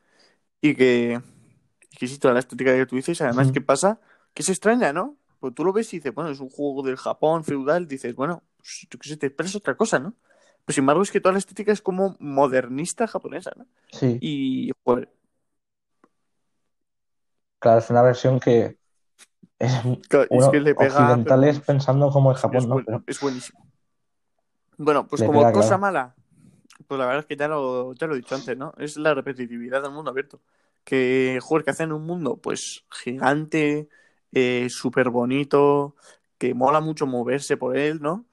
Y que, y que sí, toda la estética que tú dices, además, Ujú. ¿qué pasa? Que se extraña, ¿no? Pues tú lo ves y dices, bueno, es un juego del Japón feudal, dices, bueno, pues, yo qué sé, te esperas otra cosa, ¿no? Pues sin embargo, es que toda la estética es como modernista japonesa, ¿no? Sí, Y, joder, claro, es una versión que es claro, es que le pega, pero occidentales vamos, pensando como en es, es Japón, ¿no? Pero es buenísimo. Bueno, pues le como pega, cosa claro. mala, pues la verdad es que ya lo, ya lo he dicho antes, ¿no? Es la repetitividad del mundo abierto. Que, joder, que hacen un mundo, pues, gigante, eh, súper bonito, que mola mucho moverse por él, ¿no?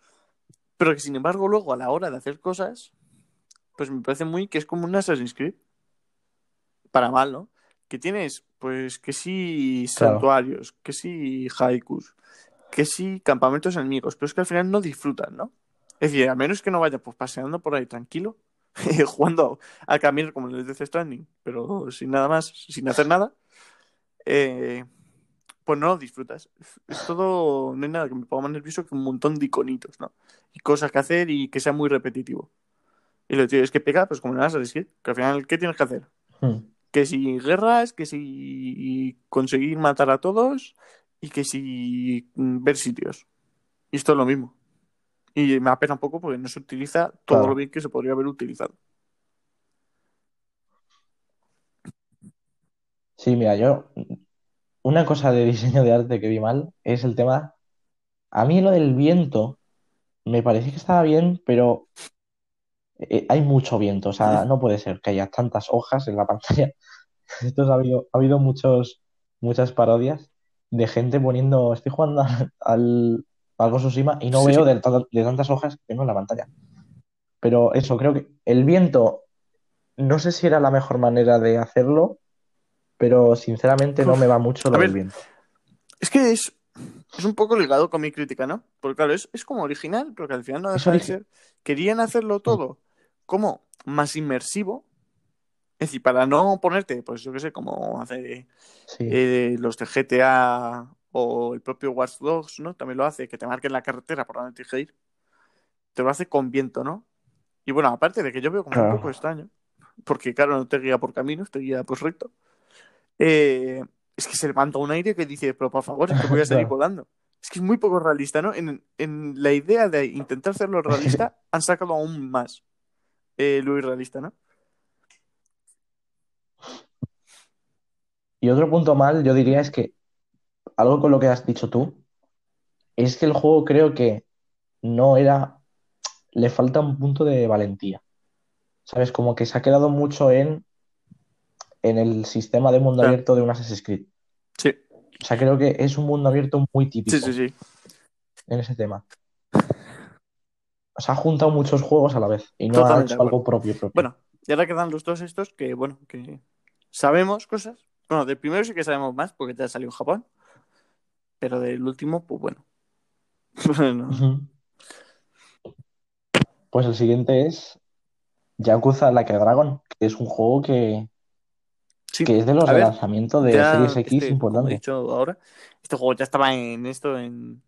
Pero que, sin embargo, luego, a la hora de hacer cosas, pues me parece muy que es como un Assassin's Creed. Para mal, ¿no? Que tienes, pues, que sí Claro, santuarios, que sí haikus, que sí campamentos enemigos, pero es que al final no disfrutan, ¿no? Es decir, a menos que no vaya pues paseando por ahí tranquilo, [laughs] jugando a caminar como en el Death Stranding, pero sin nada más, sin hacer nada, eh, pues no lo disfrutas. Es todo, no hay nada que me ponga más nervioso que un montón de iconitos, ¿no? Y cosas que hacer y que sea muy repetitivo. Y lo tío es que pega, pues como en Assassin's Creed, que al final, ¿qué tienes que hacer? Mm, Que si guerras, que si conseguir matar a todos y que si mm, ver sitios. Y esto es lo mismo. Y me apena un poco porque no se utiliza todo lo bien que se podría haber utilizado. Sí, mira, yo una cosa de diseño de arte que vi mal es el tema. A mí lo del viento me parecía que estaba bien, pero eh, hay mucho viento. O sea, no puede ser que haya tantas hojas en la pantalla. [laughs] Esto ha habido, ha habido muchos, muchas parodias de gente poniendo, estoy jugando al, al, al Tsushima y no Sí, veo de, de tantas hojas que tengo en la pantalla. Pero eso, creo que el viento, no sé si era la mejor manera de hacerlo, pero sinceramente no me va mucho lo del viento. es que es, es un poco ligado con mi crítica, ¿no? Porque claro, es, es como original, pero que al final no deja de ser. Querían hacerlo Mm, todo como más inmersivo. Es decir, para no ponerte, pues yo qué sé, como hace Sí, eh, los de GTA o el propio Watch Dogs, ¿no? También lo hace, que te marquen la carretera por donde tienes que ir. Te lo hace con viento, ¿no? Y bueno, aparte de que yo veo como un poco extraño, porque claro, no te guía por caminos, te guía pues recto. Eh, es que se levanta un aire que dice, pero por favor, que voy a [laughs] salir volando. Es que es muy poco realista, ¿no? En, en la idea de intentar hacerlo realista, [laughs] han sacado aún más eh, lo irrealista, ¿no? Y otro punto mal, yo diría, es que algo con lo que has dicho tú, es que el juego creo que no era, le falta un punto de valentía. ¿Sabes? Como que se ha quedado mucho en, en el sistema de mundo Claro. abierto de un Assassin's Creed. Sí, O sea, creo que es un mundo abierto muy sí, típico sí, sí. en ese tema. O sea, ha juntado muchos juegos a la vez y no ha Totalmente de hecho algo propio propio. Bueno, y ahora quedan los dos estos que, bueno, que sabemos cosas. Bueno, del primero sí que sabemos más porque ya salió en Japón. Pero del último, pues bueno. [laughs] Pues el siguiente es Yakuza Like a Dragon, que es un juego que, sí. que es de los A de ver, Series X este, he importante. dicho ahora, este juego ya estaba en esto, en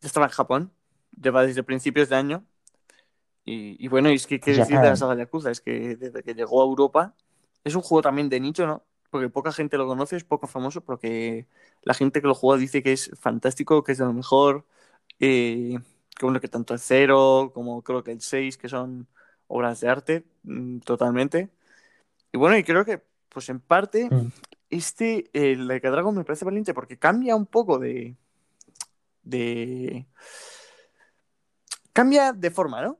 ya estaba en Japón. Lleva desde principios de año. Y, y bueno, y es que qué decir de la saga Yakuza, es que desde que llegó a Europa es un juego también de nicho, ¿no? Porque poca gente lo conoce, es poco famoso, pero que la gente que lo juega dice que es fantástico, que es de lo mejor, eh, que bueno, que tanto el 0 como creo que el 6, que son obras de arte, mm, totalmente. Y bueno, y creo que, pues en parte, Mm. este, el Like a Dragon me parece valiente porque cambia un poco de, de... Cambia de forma, ¿no?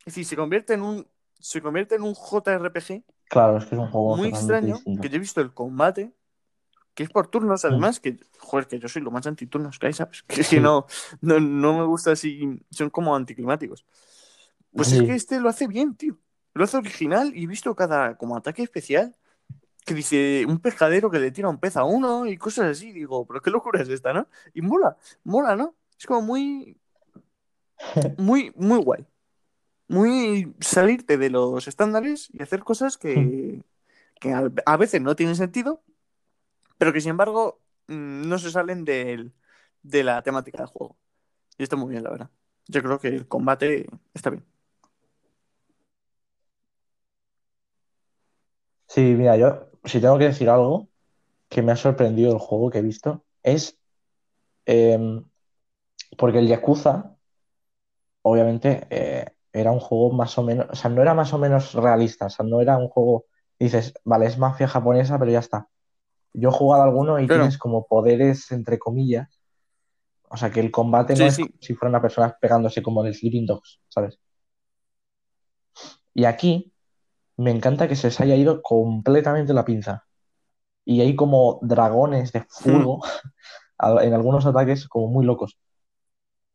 Es decir, se convierte en un, se convierte en un JRPG Claro, es que es un juego muy extraño, que yo he visto el combate, que es por turnos, Mm. además, que, joder, que yo soy lo más antiturnos que hay, ¿sabes? [laughs] Que, Sí. que no, no, no me gusta así, son como anticlimáticos. Pues es que este lo hace bien, tío. Lo hace original y he visto cada como ataque especial que dice un pescadero que le tira un pez a uno y cosas así. Digo, pero qué locura es esta, ¿no? Y mola, mola, ¿no? Es como muy, muy, muy guay. Muy salirte de los estándares y hacer cosas que, que a, a veces no tienen sentido, pero que sin embargo mm, no se salen del- de la temática del juego. Y está muy bien, la verdad. Yo creo que el combate está bien. Sí, mira, yo, si tengo que decir algo que me ha sorprendido el juego que he visto, es em, porque el Yakuza, obviamente, eh, era un juego más o menos, o sea, no era más o menos realista, o sea, no era un juego, dices, vale, es mafia japonesa, pero ya está. Yo he jugado alguno y tienes como poderes, entre comillas, o sea, que el combate no es sí. como si fuera una persona pegándose como del Sleeping Dogs, ¿sabes? Y aquí me encanta que se les haya ido completamente la pinza. Y hay como dragones de fuego [laughs] a- en algunos ataques como muy locos.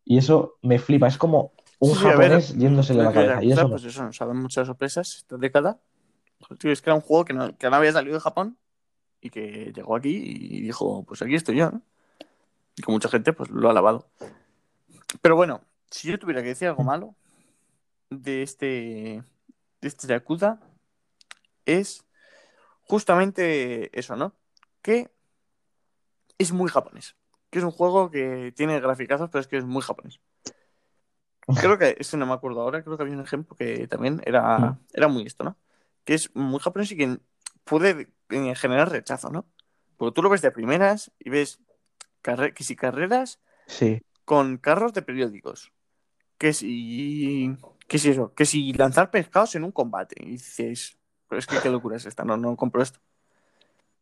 Y eso me flipa, es como un Sí, a ver, japonés yéndosele la cabeza. Y eso no. pues eso, nos ha dado muchas sorpresas esta década. Es que era un juego que no, que no había salido de Japón y que llegó aquí y dijo, pues aquí estoy yo, ¿no? Y que mucha gente pues lo ha alabado. Pero bueno, si yo tuviera que decir algo malo de este, de este Yakuza, es justamente eso, ¿no? Que es muy japonés. Que es un juego que tiene graficazos, pero es que es muy japonés. Creo que, ese no me acuerdo ahora, creo que había un ejemplo que también era, era muy esto, ¿no? Que es muy japonés y que puede generar rechazo, ¿no? Porque tú lo ves de primeras y ves que si carreras Sí, con carros de periódicos, que si, que si eso, que si lanzar pescados en un combate. Y dices, pero es que qué locura es esta, no, no compro esto.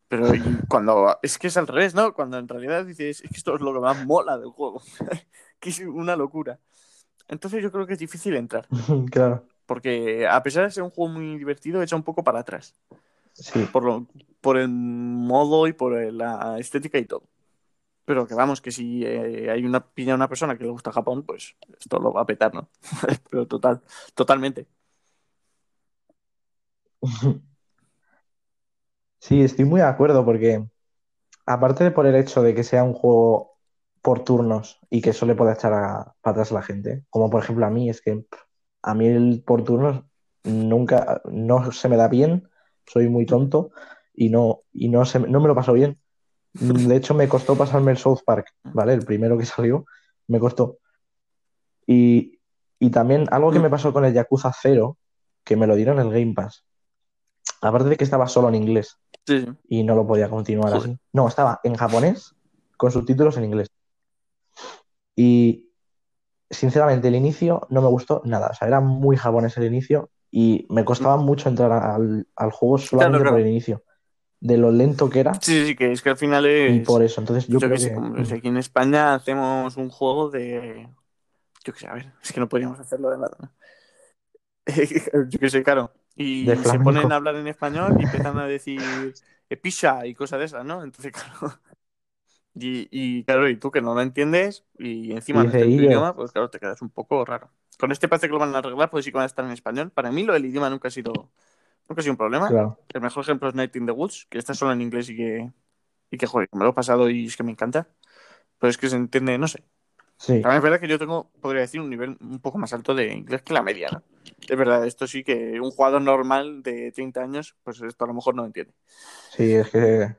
Pero cuando es que es al revés, ¿no? Cuando en realidad dices, es que esto es lo que más mola del juego, [laughs] que es una locura. Entonces yo creo que es difícil entrar, [laughs] claro. porque a pesar de ser un juego muy divertido, echa un poco para atrás, Sí. por, lo, por el modo y por la estética y todo. Pero que vamos, que si eh, hay una pilla una persona que le gusta Japón, pues esto lo va a petar, ¿no? [laughs] Pero total, totalmente. Sí, estoy muy de acuerdo porque aparte de por el hecho de que sea un juego por turnos y que eso le puede echar a- para atrás a la gente, como por ejemplo a mí, es que a mí el por turnos nunca, no se me da bien, soy muy tonto y no, y no, se, no me lo paso bien. De hecho, me costó pasarme el South Park, ¿vale? El primero que salió, me costó. Y, y también algo que me pasó con el Yakuza 0, que me lo dieron en el Game Pass. Aparte de que estaba solo en inglés Sí, y no lo podía continuar Joder. así. No, estaba en japonés con subtítulos en inglés. Y sinceramente el inicio no me gustó nada. O sea, era muy japonés el inicio y me costaba mucho entrar al, al juego solamente Claro, claro. por el inicio. De lo lento que era Sí, sí, que es que al final y es. por eso. Entonces yo yo creo que sé, que... como aquí en España hacemos un juego de. Yo que sé, a ver, es que no podríamos hacerlo de nada. [laughs] yo que sé, claro. Y se ponen a hablar en español y empiezan a decir eh, pizza y cosas de esas, ¿no? Entonces, [laughs] claro. Y, y, claro, y tú que no lo entiendes y encima Y no dice, es tu "Y yo". idioma, pues claro, te quedas un poco raro. Con este parece que lo van a arreglar, pues sí que van a estar en español. Para mí lo del idioma nunca ha sido, nunca ha sido un problema. Claro. El mejor ejemplo es Night in the Woods, que está solo en inglés y que, y que joder, me lo he pasado y es que me encanta. Pero es que se entiende, no sé. Sí, También es verdad que yo tengo, podría decir, un nivel un poco más alto de inglés que la media, ¿no? Es verdad, esto sí que un jugador normal de 30 años, pues esto a lo mejor no entiende. sí, es que...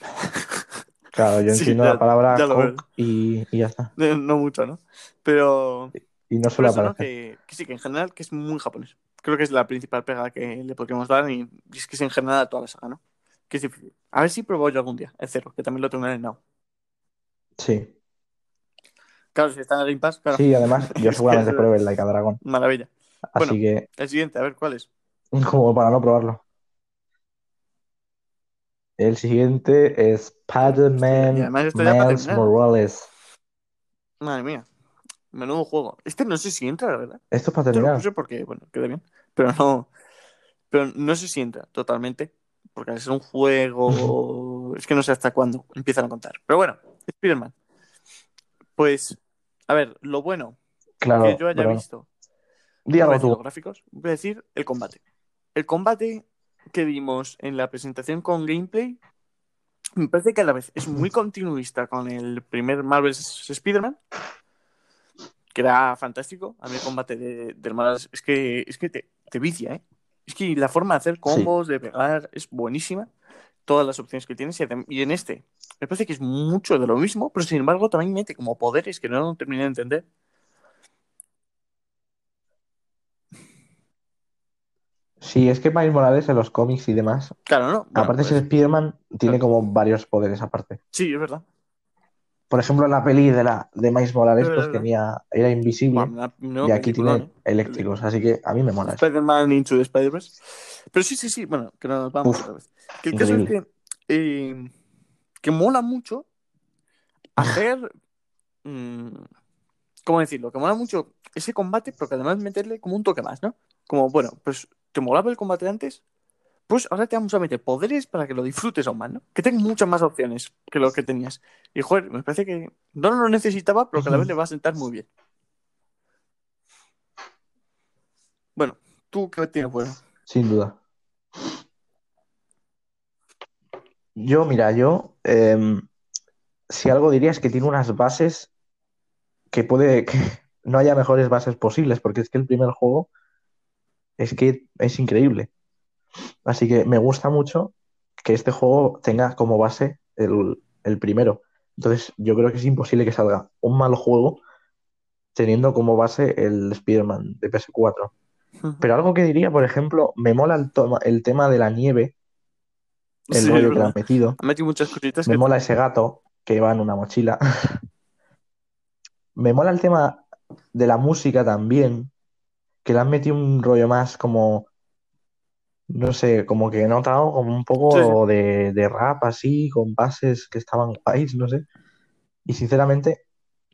[laughs] Claro, yo Sí, entiendo ya- la palabra cock y, y ya está. No mucho, ¿no? Pero, Y no suele eso. Que, que sí, que en general que es muy japonés. Creo que es la principal pega que le podríamos dar y, y es que es en general a toda la saga, ¿no? Que es difícil. A ver si pruebo yo algún día, el cero, que también lo tengo en el Now. Sí. Claro, si está en el Game Pass, claro. Sí, además, yo [laughs] Es seguramente pruebe el Like a Dragon. Maravilla. Así Bueno. que, El siguiente, a ver, ¿cuál es? [laughs] como para no probarlo. El siguiente es para Miles. Morales. Madre mía. Menudo juego. Este no sé si entra, la verdad. Esto es para terminar. puse porque, bueno, queda bien. Pero no. Pero no sé si entra totalmente. Porque al ser un juego. es que no sé hasta cuándo empiezan a contar. Pero bueno, Spider-Man. Pues, a ver, lo bueno Claro, que yo haya visto tú. los gráficos, voy a decir el combate. El combate que vimos en la presentación con gameplay me parece que a la vez es muy continuista con el primer Marvel's Spider-Man, que era fantástico. A mí el combate de, del Marvel's es que, es que te, te vicia, ¿eh? Es que la forma de hacer combos, de pegar, es buenísima. Todas las opciones que tienes. Y en este, me parece que es mucho de lo mismo, pero sin embargo también mete como poderes que no terminé de entender. Sí, es que Miles Morales en los cómics y demás, Claro, ¿no? Bueno, aparte pues, Spider-Man, tiene claro. como varios poderes aparte. sí, es verdad. Por ejemplo, en la peli de la de Miles Morales, pues tenía, era invisible una- no, y aquí tiene ¿eh? eléctricos, así que a mí me mola. Spider-Man Into the Spider-Verse. Pero sí, sí, sí, bueno, que no nos vamos Uf, otra vez. Que el caso es que, eh, que mola mucho hacer. mm, ¿Cómo decirlo? Que mola mucho ese combate, pero que además meterle como un toque más, ¿no? Como, bueno, pues te molaba el combate antes, pues ahora te vamos a meter poderes para que lo disfrutes aún más, ¿no? Que tengas muchas más opciones que lo que tenías. Y joder, me parece que no lo necesitaba, pero que a la vez le va a sentar muy bien. Bueno, ¿tú qué tienes bueno? sin duda. Yo, mira, yo, em, si algo diría es que tiene unas bases que puede que [laughs] no haya mejores bases posibles, porque es que el primer juego es que es increíble. Así que me gusta mucho que este juego tenga como base el, el primero. Entonces, yo creo que es imposible que salga un mal juego teniendo como base el Spider-Man de PS4. Pero algo que diría, por ejemplo, me mola el, toma- el tema de la nieve, el Sí, rollo que le han metido. Ha metido muchas cositas Me que... mola ese gato que va en una mochila. [laughs] Me mola el tema de la música también, que le han metido un rollo más como, no sé, como que he notado como un poco de, de rap así, con bases que estaban guays, no sé. Y sinceramente,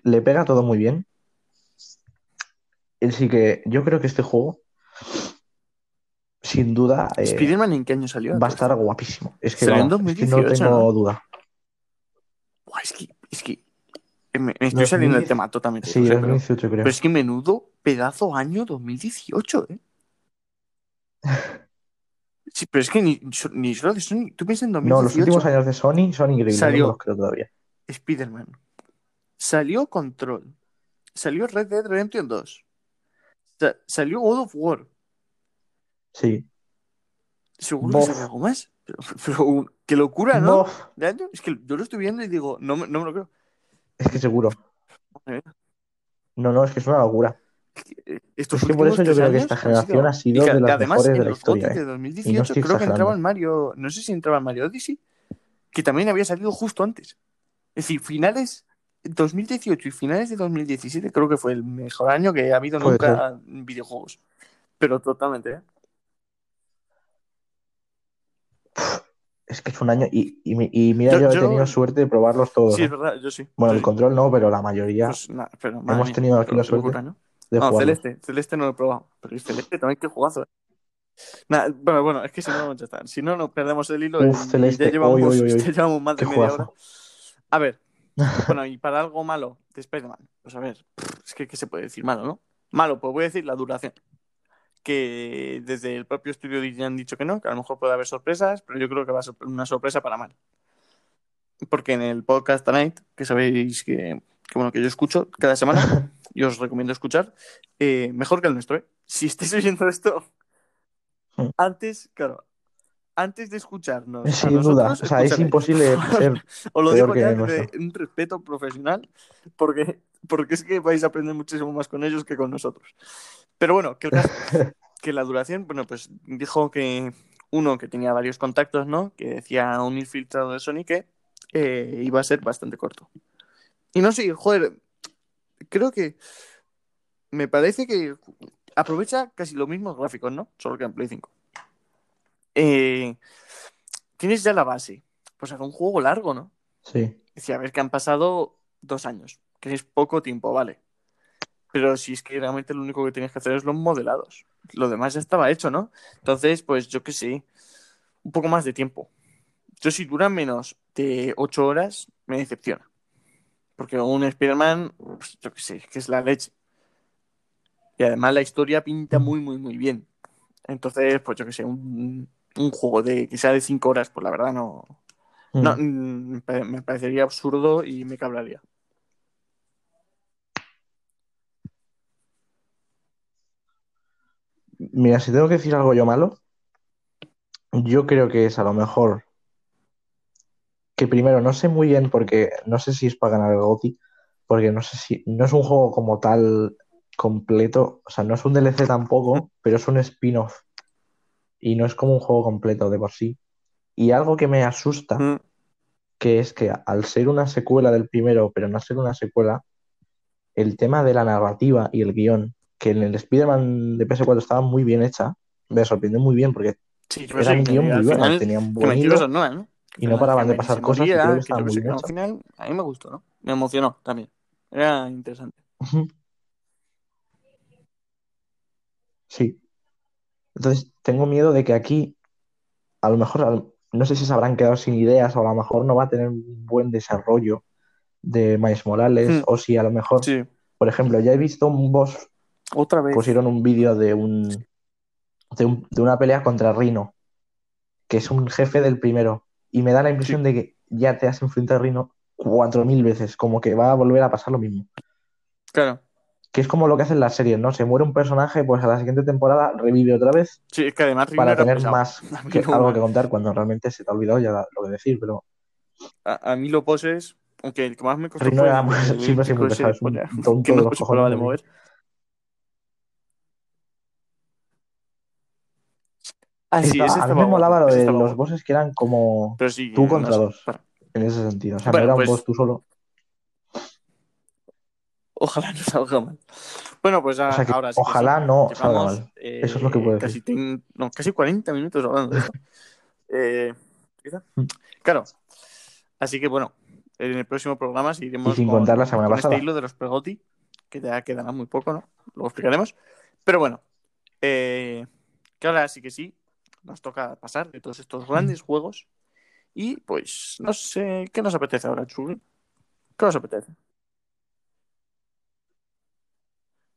le pega todo muy bien. Así que yo creo que este juego, sin duda, eh, ¿Spider-Man en qué año salió? va a estar guapísimo. Es que, es no 2018, tengo ¿no? duda. Buah, es que, es que eh, me, me estoy saliendo del tema totalmente. Sí, lo sé, pero, 2018 creo. pero es que menudo pedazo año 2018, ¿eh? [laughs] Sí, pero es que ni, ni solo de Sony. Tú piensas en No, 2018. los últimos años de Sony son increíbles, no Salió. los creo todavía. Spider-Man. Salió Control. Salió Red Dead Redemption 2. Sa- salió God of War. Sí. Seguro Bof. que salió algo más. Pero, pero qué locura, ¿no? Es que yo lo estoy viendo y digo, no, me- no me lo creo. Es que seguro. No, no, es que es una locura. Eh, Estos Es que por eso yo creo que esta generación ha sido de las además, mejores de en la los ¿eh? de Y no 2018 estoy creo que entraba el Mario, no sé si entraba el Mario Odyssey, que también había salido justo antes. Es decir, finales 2018 y finales de 2017 creo que fue el mejor año que ha habido Puede nunca en videojuegos. Pero totalmente, ¿eh? Es que es un año. Y, y, mi- y mira, Yo- yo, he tenido suerte de probarlos todos. Sí, ¿eh? es verdad, yo sí. Bueno, Yo el sí. control no, pero la mayoría Pues pero hemos mía, tenido aquí la suerte locura, ¿no? De No. Celeste, Celeste no lo he probado, pero el Celeste también qué jugazo. ¿eh? Bueno, bueno, es que si no, ya está. Si no, nos perdemos el hilo Uf, Celeste, ya llevamos, [laughs] ya llevamos más de media hora. A ver, [laughs] bueno, y para algo malo de Spider-Man, pues a ver, es que ¿qué se puede decir malo, no? Malo, pues voy a decir la duración. Que desde el propio estudio ya han dicho que no, que a lo mejor puede haber sorpresas, pero yo creo que va a ser una sorpresa para mal. Porque en el podcast Tonight, que sabéis que, que, bueno, que yo escucho cada semana, [laughs] y os recomiendo escuchar, eh, mejor que el nuestro, ¿eh? Si estáis oyendo esto [laughs] antes, claro, antes de escucharnos. a Sin duda. nosotros, O sea, es imposible [laughs] ser Os lo digo que ya nuestro. un respeto profesional, porque, porque es que vais a aprender muchísimo más con ellos que con nosotros. Pero bueno, que, que la duración, bueno, pues dijo que uno que tenía varios contactos, ¿no? Que decía un infiltrado de Sony que eh, iba a ser bastante corto. Y no sé, joder, creo que me parece que aprovecha casi los mismos gráficos, ¿no? Solo que en Play 5. Eh, tienes ya la base. Pues haga un juego largo, ¿no? Sí. Decía, a ver, que han pasado dos años, que es poco tiempo, vale. Pero si es que realmente lo único que tienes que hacer es los modelados. Lo demás ya estaba hecho, ¿no? Entonces, pues yo qué sé, un poco más de tiempo. Yo si dura menos de ocho horas, me decepciona. Porque un Spider-Man, pues, yo qué sé, que es la leche. Y además la historia pinta muy, muy, muy bien. Entonces, pues yo que sé, un, un juego de que sea de 5 horas, pues la verdad no, no, Mm. me parecería absurdo y me cablaría. Mira, si tengo que decir algo yo malo, yo creo que es a lo mejor que primero no sé muy bien porque no sé si es para ganar el GOTY, porque no sé si no es un juego como tal completo, o sea, no es un DLC tampoco, pero es un spin-off y no es como un juego completo de por sí. Y algo que me asusta, Mm, que es que al ser una secuela del primero, pero no ser una secuela, el tema de la narrativa y el guion, que en el Spider-Man de PS4 estaba muy bien hecha, me sorprendió muy bien porque Sí, era un guion muy bueno, tenía un buen hilo ¿no? Y no paraban de pasar cosas creo que que muy bien al final a mí me gustó, ¿no? Me emocionó también. Era interesante. Sí. Entonces, tengo miedo de que aquí, a lo mejor, no sé si se habrán quedado sin ideas o a lo mejor no va a tener un buen desarrollo de Miles Morales Hmm, o si a lo mejor, Sí, por ejemplo, ya he visto un boss, otra vez. pusieron un vídeo de un, de un- de una pelea contra Rhino, que es un jefe del primero, y me da la impresión Sí. de que ya te has enfrentado a Rhino cuatro mil veces, como que va a volver a pasar lo mismo. Claro. Que es como lo que hacen las series, ¿no? Se muere un personaje, pues a la siguiente temporada revive otra vez Sí, es que además Rino para tener más [laughs] que, no algo que contar cuando realmente se te ha olvidado ya lo que decir, pero a, a mí lo poses, aunque el que más me costó Rino era siempre es un tonto que de los cojones, de Rino. mover. Sí, Estaba- ese a mí me molaba lo de los guapo. bosses que eran como Pero sí, tú no contra sé. dos, en ese sentido. O sea, no Bueno, era un pues- boss tú solo. ojalá [laughs] no salga mal. Bueno, pues a- O sea que ahora sí que ojalá sí. no salga mal. eh, Eso es lo que puedo casi, decir. ten- no, casi 40 minutos hablando de esto. [laughs] Eh. Mm. Claro. Así que bueno, en el próximo programa Y seguiremos sin con, contar la semana con este hilo de los Pregoti, que ya quedará muy poco, ¿no? Luego explicaremos. Pero bueno, eh, que ahora sí que sí, nos toca pasar de todos estos grandes juegos. Y pues, no sé, ¿qué nos apetece ahora, Chugui? ¿Qué nos apetece?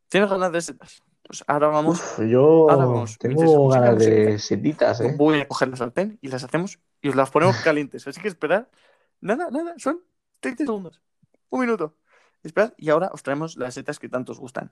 ¿Tienes ganas de setas? Pues ahora vamos, Uf, yo ahora vamos. Tengo ganas de setitas, ¿eh? voy a coger la sartén y las hacemos y os las ponemos [laughs] calientes. Así que esperad. Nada, nada, son 30 segundos. Un minuto. Esperad y ahora os traemos las setas que tanto os gustan.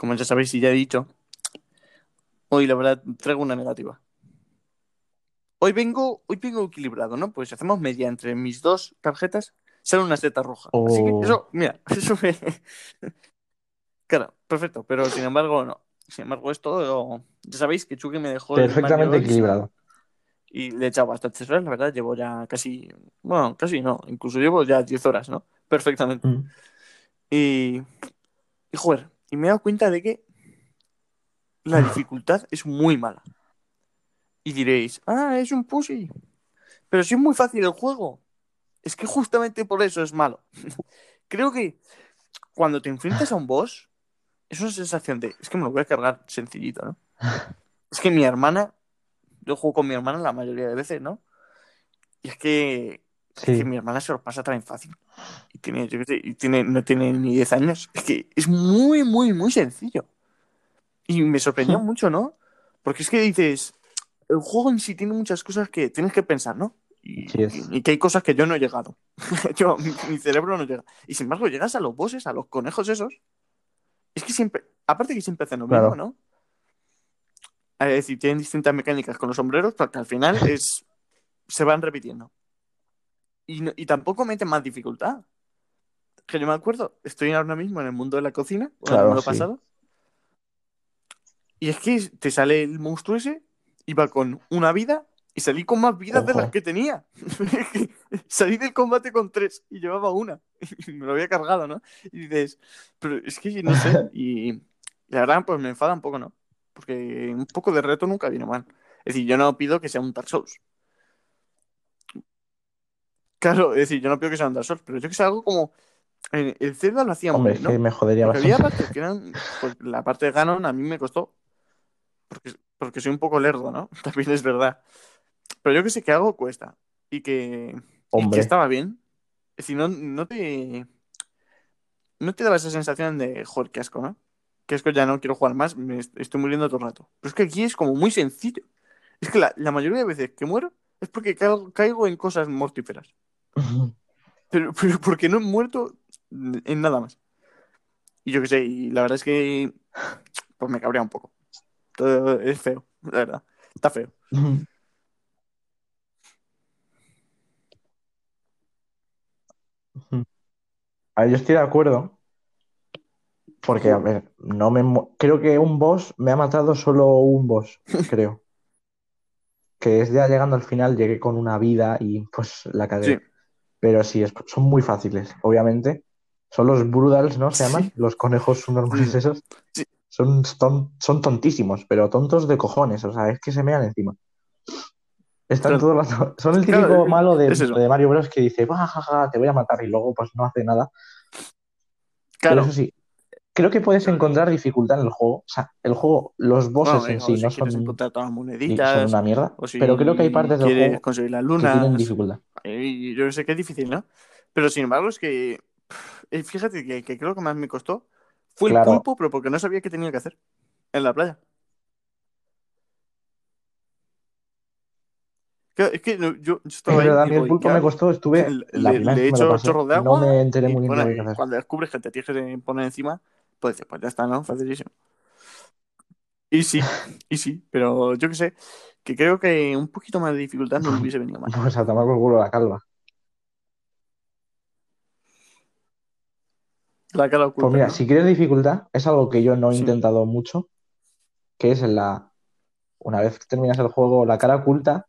Como ya sabéis y ya he dicho, hoy la verdad traigo una negativa. Hoy vengo, hoy vengo equilibrado, ¿no? Pues hacemos media entre mis dos tarjetas, sale una seta roja. Así que O- eso, mira, [laughs] eso me... Claro, perfecto, pero sin embargo, no. Sin embargo, es todo. Ya sabéis que Chucky me dejó. Perfectamente equilibrado. Y le he echado bastantes horas, la verdad. Llevo ya casi. Bueno, casi no. Incluso llevo ya 10 horas, ¿no? Perfectamente. Mm. Y. Y joder, y me he dado cuenta de que la dificultad es muy mala. Y diréis, ah, es un pussy. Pero si es muy fácil el juego. Es que justamente por eso es malo. [laughs] Creo que cuando te enfrentas a un boss, es una sensación de, es que me lo voy a cargar sencillito, ¿no? [laughs] Es que mi hermana, yo juego con mi hermana la mayoría de veces, ¿no? Y es que, es que mi hermana se lo pasa también fácil. Y tiene, yo qué sé, y tiene, no tiene ni 10 años. Es que es muy, muy, muy sencillo. Y me sorprendió Hmm. mucho, ¿no? Porque es que dices, el juego en sí tiene muchas cosas que tienes que pensar, ¿no? Y, Sí es. y- y que hay cosas que yo no he llegado. [laughs] yo, mi, mi cerebro no llega. Y sin embargo, llegas a los bosses, a los conejos esos. Es que siempre, aparte que siempre hacen lo Claro. mismo, ¿no? Es decir, tienen distintas mecánicas con los sombreros, porque al final [laughs] es, se van repitiendo. Y, no- y tampoco meten más dificultad. Que yo me acuerdo, estoy ahora mismo en el mundo de la cocina, o en el Claro, mundo sí. pasado. Y es que te sale el monstruo ese, iba con una vida y salí con más vidas de Ojo. las que tenía. [laughs] salí del combate con tres y llevaba una. [laughs] Y me lo había cargado, ¿no? Y dices, pero es que no sé. Y, [laughs] y la verdad, pues me enfada un poco, ¿no? Porque un poco de reto nunca viene mal. Es decir, yo no pido que sea un Dark Souls. Claro, es decir, yo no pido que sea un Dark Souls, pero yo que sé algo como. El, el Zelda lo hacía Hombre, muy bien, que ¿no? me jodería Porque había bastante. partes que eran. Pues la parte de Ganon a mí me costó. Porque, porque soy un poco lerdo, ¿no? [laughs] También es verdad. Pero yo que sé que algo cuesta. Y que. Y que Hombre. estaba bien. Es decir, no, no te. No te daba esa sensación de, joder, qué asco, ¿no? Qué asco, ya no quiero jugar más, me est- estoy muriendo todo el rato. Pero es que aquí es como muy sencillo. Es que la, la mayoría de veces que muero es porque caigo, caigo en cosas mortíferas. Pero, [laughs] pero porque no he muerto en nada más. Y yo qué sé, y la verdad es que pues me cabrea un poco. Todo es feo, la verdad. Está feo. A ver, yo estoy de acuerdo. Porque, a ver, no me creo que un boss me ha matado solo un boss, [laughs] creo. Que es ya llegando al final, llegué con una vida y pues la cagué. Sí. Pero sí, es- son muy fáciles, obviamente. Son los Brudals, ¿no? Se Sí. llaman, los conejos normales Mm. esos. Sí. Son, ton- son tontísimos, pero tontos de cojones, o sea, es que se mean encima. Están Claro. todo el rato- [laughs] Son el típico malo de, es de Mario Bros. que dice, "Bah, ja, ja, te voy a matar y luego pues no hace nada. Pero Claro. eso sí, creo que puedes encontrar dificultad en el juego. O sea, el juego, los bosses Bueno, en sí si no son, encontrar todas las y son moneditas, una mierda, o si pero creo que hay partes del juego conseguir las que tienen dificultad. Yo sé que es difícil, ¿no? Pero sin embargo, es que. eh, Fíjate que, que creo que más me costó fue el pulpo, pero porque no sabía qué tenía que hacer en la playa. Es que no, yo, yo Es estaba ahí verdad, a y mí digo, el ¿y pulpo me costó, estuve, Le, la le- primera le vez que me lo echo pasé, chorro de no agua me enteré muy bien bueno, cuando descubres que te tienes que poner encima, dices, pues ya está, ¿no? Facilísimo. Y sí, y sí, pero yo qué sé, que creo que un poquito más de dificultad no me hubiese venido mal. [laughs] Pues a tomar por culo la calva. La cara oculta, Pues mira, ¿no? si quieres dificultad, es algo que yo no he Sí. intentado mucho, que es en la, una vez que terminas el juego, la cara oculta,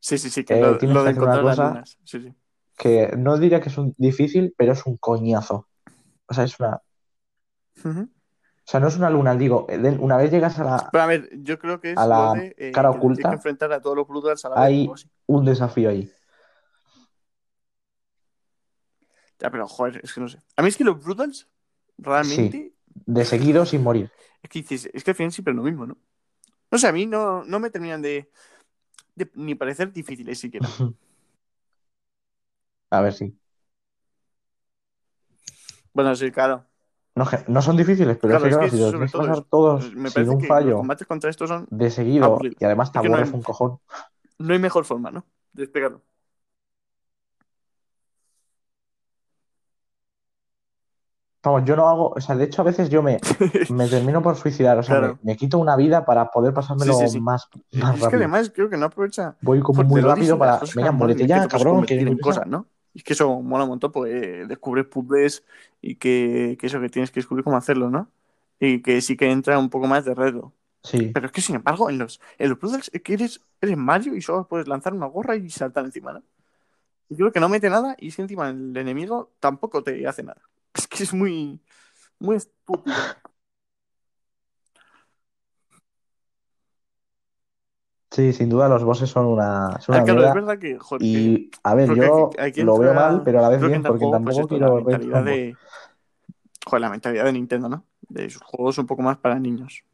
Sí, sí, sí, que eh, lo, tienes lo que de hacer una las cosa lunas. Sí, sí. que no diría que es un difícil, pero es un coñazo. O sea, es una, O sea, no es una luna, digo, eh, una vez llegas a la, Pero a ver, yo creo que es a la de eh, cara que oculta, que enfrentar a todos los Brothers a la vez hay así. un desafío ahí. Ya, pero joder, es que no sé. A mí es que los Brutals, realmente, De seguido sin morir. es que dices, es que al final siempre es lo mismo, ¿no? No sé, a mí no, no me terminan de, de ni parecer difíciles siquiera. [laughs] A ver si. Bueno, sí, claro. No, son difíciles, pero Claro, es que claro, si los pasar eso. todos Me sin un que los fallo combates contra estos son de seguido aburridos. y además te no aburres hay- un cojón. No hay mejor forma, ¿no? De despegarlo. Vamos, yo no hago, o sea, de hecho a veces yo me, [laughs] me termino por suicidar, o sea, Claro. me, me quito una vida para poder pasármelo Sí, sí, sí. más, más es que rápido. además creo que no aprovecha Voy como muy rápido para, venga, que ya, cabrón, que cosas, ¿no? Y es que eso mola un montón, porque descubres puzzles y que, que eso que tienes que descubrir cómo hacerlo, ¿no? y que sí que entra un poco más de reto. Sí, Pero es que, sin embargo, en los, en los puzzles es que eres, eres Mario y solo puedes lanzar una gorra y saltar encima, ¿no? Y creo que no mete nada y si encima el enemigo tampoco te hace nada. [laughs] Es que es muy, muy estúpido. Sí, sin duda los bosses son una, son Ah, una claro, es verdad que, joder, Y a ver, yo aquí- aquí lo veo mal, pero a la vez bien, porque pues, tampoco esto, la quiero mentalidad combos. de... Joder, la mentalidad de Nintendo, ¿no? De sus juegos un poco más para niños.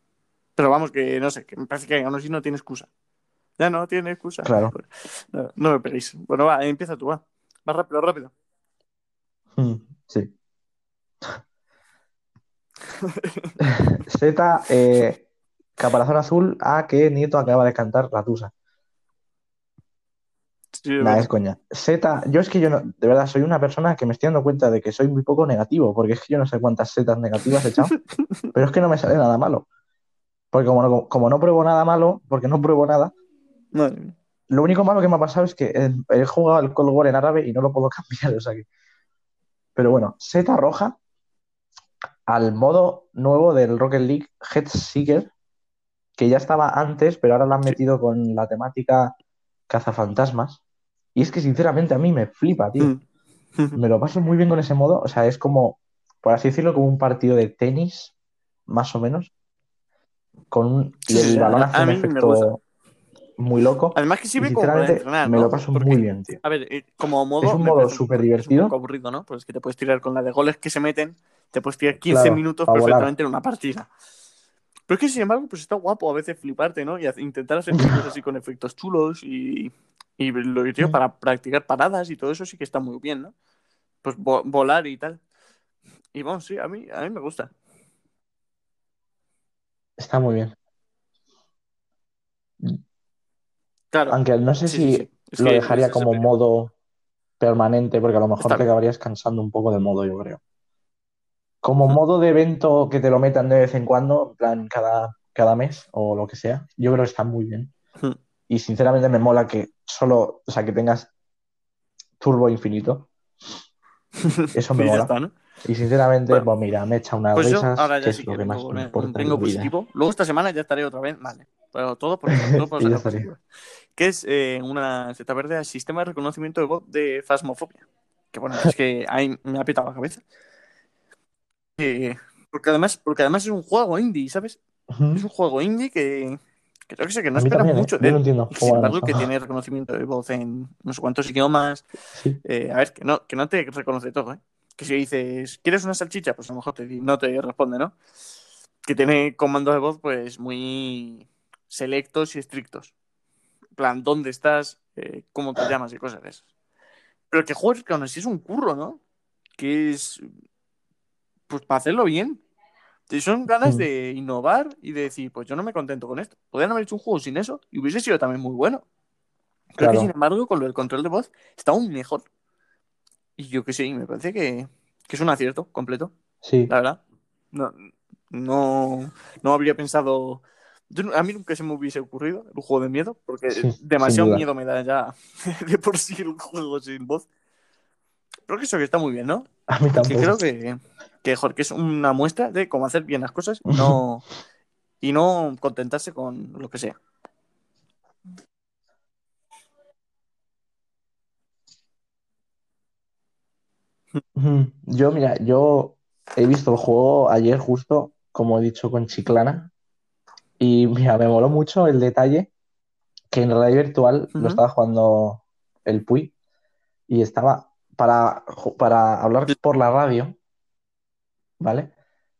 Pero vamos, que no sé, que me parece que aún así no tiene excusa. Ya no tiene excusa. Claro. No, no me peguéis. Bueno, va, empieza tú, va. Más rápido, rápido. Mm, Sí. [laughs] [laughs] Z, eh, Caparazón Azul, A, que Nieto acaba de cantar La Tusa. Sí, bueno. es coña. Z, yo es que yo no, de verdad, soy una persona que me estoy dando cuenta de que soy muy poco negativo, porque es que yo no sé cuántas setas negativas he echado, [laughs] pero es que no me sale nada malo. Porque como no, como no pruebo nada malo, porque no pruebo nada, lo único malo que me ha pasado es que he, he jugado al Cold War en árabe y no lo puedo [laughs] cambiar, o sea que... Pero bueno, Z roja al modo nuevo del Rocket League Head Seeker, que ya estaba antes, pero ahora lo han metido con la temática cazafantasmas. Y es que sinceramente a mí me flipa, tío. Mm. [laughs] Me lo paso muy bien con ese modo. O sea, es como, por así decirlo, como un partido de tenis, más o menos. Con un- y el balón hace un efecto muy loco. Además que sirve como para me lo paso Porque, muy bien, tío. A ver, eh, como modo... Es un modo súper es un divertido. poco aburrido, ¿no? Pues que te puedes tirar con la de goles que se meten, te puedes tirar 15 Claro, minutos volar. perfectamente en una partida. Pero es que, sin embargo, pues está guapo a veces fliparte, ¿no? Y intentar hacer cosas así con efectos chulos y, y lo que tío, Mm. para practicar paradas y todo eso sí que está muy bien, ¿no? Pues vo- volar y tal. Y vamos, sí, a mí, a mí me gusta. Está muy bien. Claro. Aunque no sé Sí, si sí, sí. Es lo dejaría como modo permanente, porque a lo mejor Está te acabarías cansando un poco del modo, yo creo. Como modo de evento que te lo metan de vez en cuando, en plan cada, cada mes o lo que sea, yo creo que está muy bien. Ujú. Y sinceramente me mola que solo, o sea, que tengas turbo infinito. [laughs] Eso me mola. está, ¿no? Y sinceramente, Bueno. pues mira, me echa unas Pues risas, ahora que ya es sí lo que que más me con importa tengo positivo. Luego esta semana ya estaré otra vez, vale. Pero todo por, [laughs] todo por. Que es eh, una Z verde al sistema de reconocimiento de voz de Phasmophobia. Que bueno, es que ahí me ha pitado la cabeza. Eh, porque, además, porque además es un juego indie, ¿sabes? Es un juego indie que, que yo que sé, que no A mí esperas también, ¿eh? mucho de no él. cómo sin embargo, que tiene reconocimiento de voz en no sé cuántos idiomas. Sí, Eh, a ver, que no, que no te reconoce todo, ¿eh? Que si dices, ¿quieres una salchicha? Pues a lo mejor te, no te responde, ¿no? Que tiene comandos de voz, pues muy selectos y estrictos. En plan, ¿dónde estás? Eh, ¿Cómo te llamas? Y cosas de esas. Pero que juegues que aún así es un curro, ¿no? Que es. Pues para hacerlo bien. Son ganas Mm. de innovar y de decir, pues yo no me contento con esto. Podrían haber hecho un juego sin eso y hubiese sido también muy bueno. Creo que, claro. sin embargo, con lo del control de voz está aún mejor. Y yo que sé, me parece que, que es un acierto completo, Sí, la verdad. No, no, no habría pensado. yo a mí nunca se me hubiese ocurrido un juego de miedo, porque sí, demasiado miedo me da ya [laughs] de por sí un juego sin voz. Pero que eso que está muy bien, ¿no? [laughs] A mí Que tampoco. creo que, que, joder, que es una muestra de cómo hacer bien las cosas y no, [laughs] y no contentarse con lo que sea. Yo, mira, yo he visto el juego ayer justo, como he dicho, con Chiclana. Y mira, me moló mucho el detalle que en realidad virtual lo estaba jugando el Puy y estaba para, para hablar por la radio, ¿vale?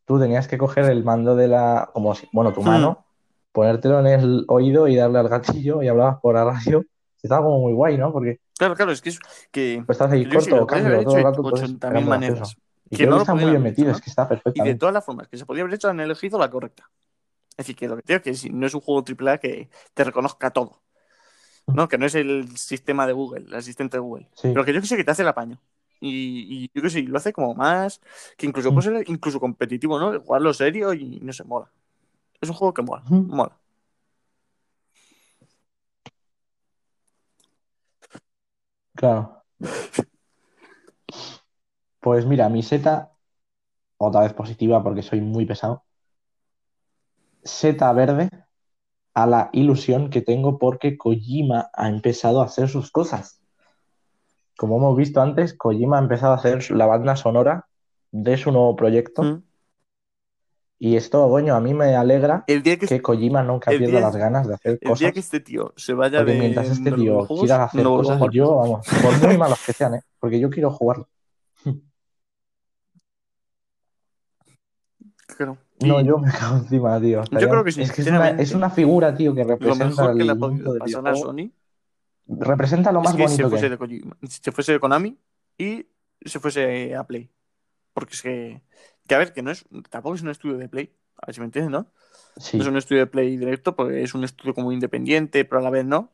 Tú tenías que coger el mando de la, como si, bueno, tu Hmm. mano, ponértelo en el oído y darle al gatillo y hablabas por la radio. Estaba como muy guay, ¿no? Porque Claro, claro, es que es que, pues estás ahí corto, cambio, haber todo el rato, de entonces era 80.000 muy maneras. Y Que no está muy bien metido, hecho, es que está Y de perfectamente. todas las formas que se podía haber hecho, han elegido la correcta. Es decir, que lo que te digo es que si no es un juego AAA que te reconozca todo. [laughs] ¿no? Que no es el sistema de Google, el asistente de Google. Sí. Pero que yo que sé que te hace el apaño. Y, y yo que sé, lo hace como más. Que incluso Mm. puede ser incluso competitivo, ¿no? Jugarlo serio y no se mola. Es un juego que mola. Mola. Claro. Pues mira, mi seta, otra vez positiva porque soy muy pesado, seta verde a la ilusión que tengo porque Kojima ha empezado a hacer sus cosas. Como hemos visto antes, Kojima ha empezado a hacer la banda sonora de su nuevo proyecto. Mm. Y esto, coño, a mí me alegra El día que, que Kojima nunca el pierda día- las ganas de hacer el día cosas. que este tío se vaya Porque de mientras este tío quiera hacer no cosas, jugar. yo, vamos, por muy malos que sean, ¿eh? Porque yo quiero jugarlo. Claro. No, yo me cago encima, tío. Estaría- creo que sí, Es que es una, sinceramente, es una figura, tío, que lo representa mejor que le ha podido pasar a. Sony Representa lo es más que bonito que fuese hay. de fuese de Konami y se fuese a Play. Porque es que, que a ver, que no es, tampoco es un estudio de Play, a ver si me entiendes, ¿no? Sí, No es un estudio de Play directo, porque es un estudio como independiente, pero a la vez no.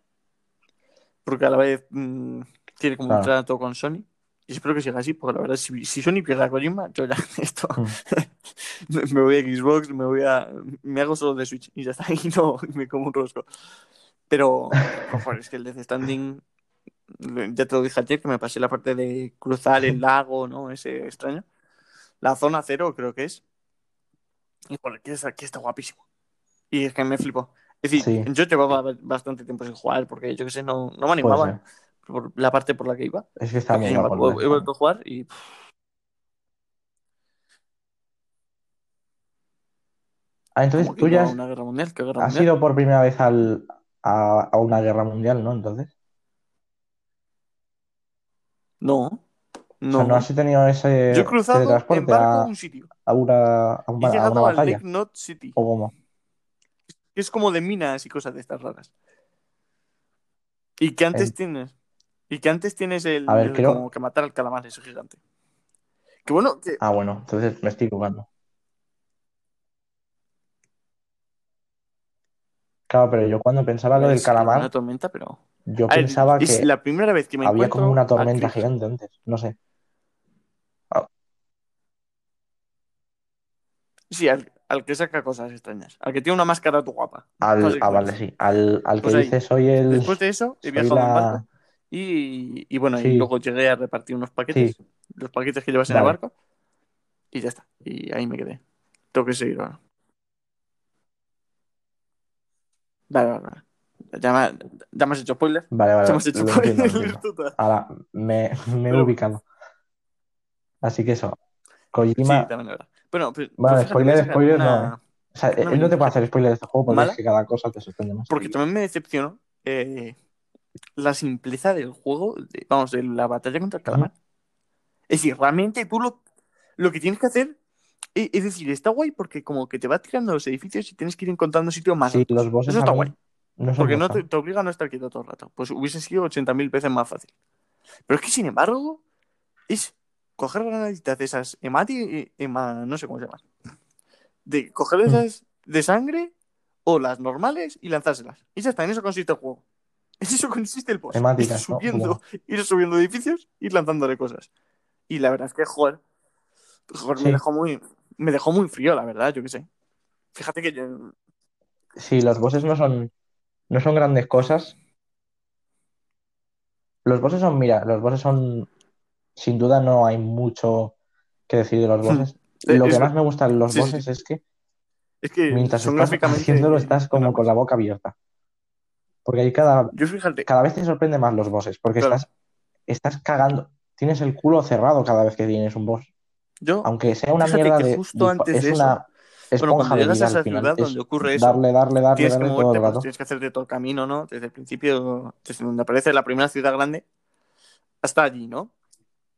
Porque a la vez mm, tiene como un trato con Sony. Y espero que siga así, porque la verdad, si, si Sony pierde a Kojima, yo ya [laughs] esto Mm. [laughs] me voy a Xbox, me voy a. Me hago solo de Switch y ya está, [laughs] y no me como un rosco. Pero, joder, es que el Death Standing, ya te lo dije ayer, que me pasé la parte de cruzar el lago, ¿no? Ese extraño. La zona cero, creo que es. Y joder, que que está guapísimo. Y es que me flipo. Es decir, Sí. yo llevaba bastante tiempo sin jugar, porque yo que sé, no, no me animaba. Por la parte por la que iba. Es que está muy He vuelto a jugar y. Ah, entonces tú ya has, una guerra mundial, ¿qué guerra has mundial? ido por primera vez al, a, a una guerra mundial, ¿no? Entonces. No, O no. sea, no has tenido ese Yo he cruzado en barco a un sitio. a una, a una batalla. Lake Knot City, ¿O cómo? es como de minas y cosas de estas raras. Y que antes En- tienes. Y que antes tienes el. A ver, creo- Como que matar al calamar, ese gigante. Que bueno, que. Ah, bueno, entonces me estoy equivocando. Claro, pero yo cuando pensaba lo del es Una calamar, tormenta, pero. yo ver, pensaba es que la primera vez que me había como una tormenta gigante antes. No sé. Sí, al, al que saca cosas extrañas. Al que tiene una máscara tu guapa. Al, ah, vale, sí. Al, al que Pues ahí. dice soy el. Después de eso, he viajado en la- barco. Y, y bueno, y Sí. luego llegué a repartir unos paquetes. Sí, Los paquetes que llevas en el Vale. barco. Y ya está. Y ahí me quedé. Tengo que seguir ahora. Vale, vale, vale. Ya me, ya me has hecho spoiler. vale, vale. Ya me has hecho entiendo, spoiler. entiendo. total. Ahora me, me he Pero- ubicado. Así que eso. Sí, Kojima. también es verdad. Bueno, pues, Vale, pues fíjate, spoiler, sacar spoiler una- no, O sea, una él no te puede hacer spoiler de este juego porque ¿Mala? es que cada cosa te sorprende más. Porque también me decepcionó eh, la simpleza del juego, de- vamos, de la batalla contra el calamar. Es decir, realmente tú lo, lo que tienes que hacer, e- es, decir, está guay porque como que te va tirando los edificios y tienes que ir encontrando sitios más Sí, los bosses Eso está guay, no porque no te, te obliga a no estar quieto todo el rato. Pues hubiese sido 80.000 veces más fácil. Pero es que, sin embargo, es coger granaditas de esas emati, ema- no sé cómo se llaman, de coger Mm. esas de sangre o las normales y lanzárselas. Y ya está, en eso consiste el juego. [laughs] En eso consiste el boss. Ir ¿no? subiendo, Como- ir subiendo edificios, ir lanzándole cosas. Y la verdad es que, joder, joder, me dejó muy, me dejó muy frío, la verdad, yo qué sé. Fíjate que yo, Sí, los bosses no son, no son grandes cosas. Los bosses son, mira, los bosses son, sin duda no hay mucho que decir de los [laughs] bosses. Eh, Lo es- que más me gusta de los sí, bosses es que es que mientras son estás gráficamente haciéndolo estás como con la boca abierta. Porque ahí cada, Yo fíjate, cada vez te sorprende más los bosses, porque Claro. estás, estás cagando, tienes el culo cerrado cada vez que tienes un boss. yo, Aunque sea una mierda que de, justo de- antes es de una bueno, esponja cuando llegas a esa al final. ciudad Es donde ocurre eso, darle, darle, darle, tienes que darle todo moverte, el pues tienes que hacerte todo el camino, ¿no? Desde el principio, desde donde aparece la primera ciudad grande hasta allí, ¿no?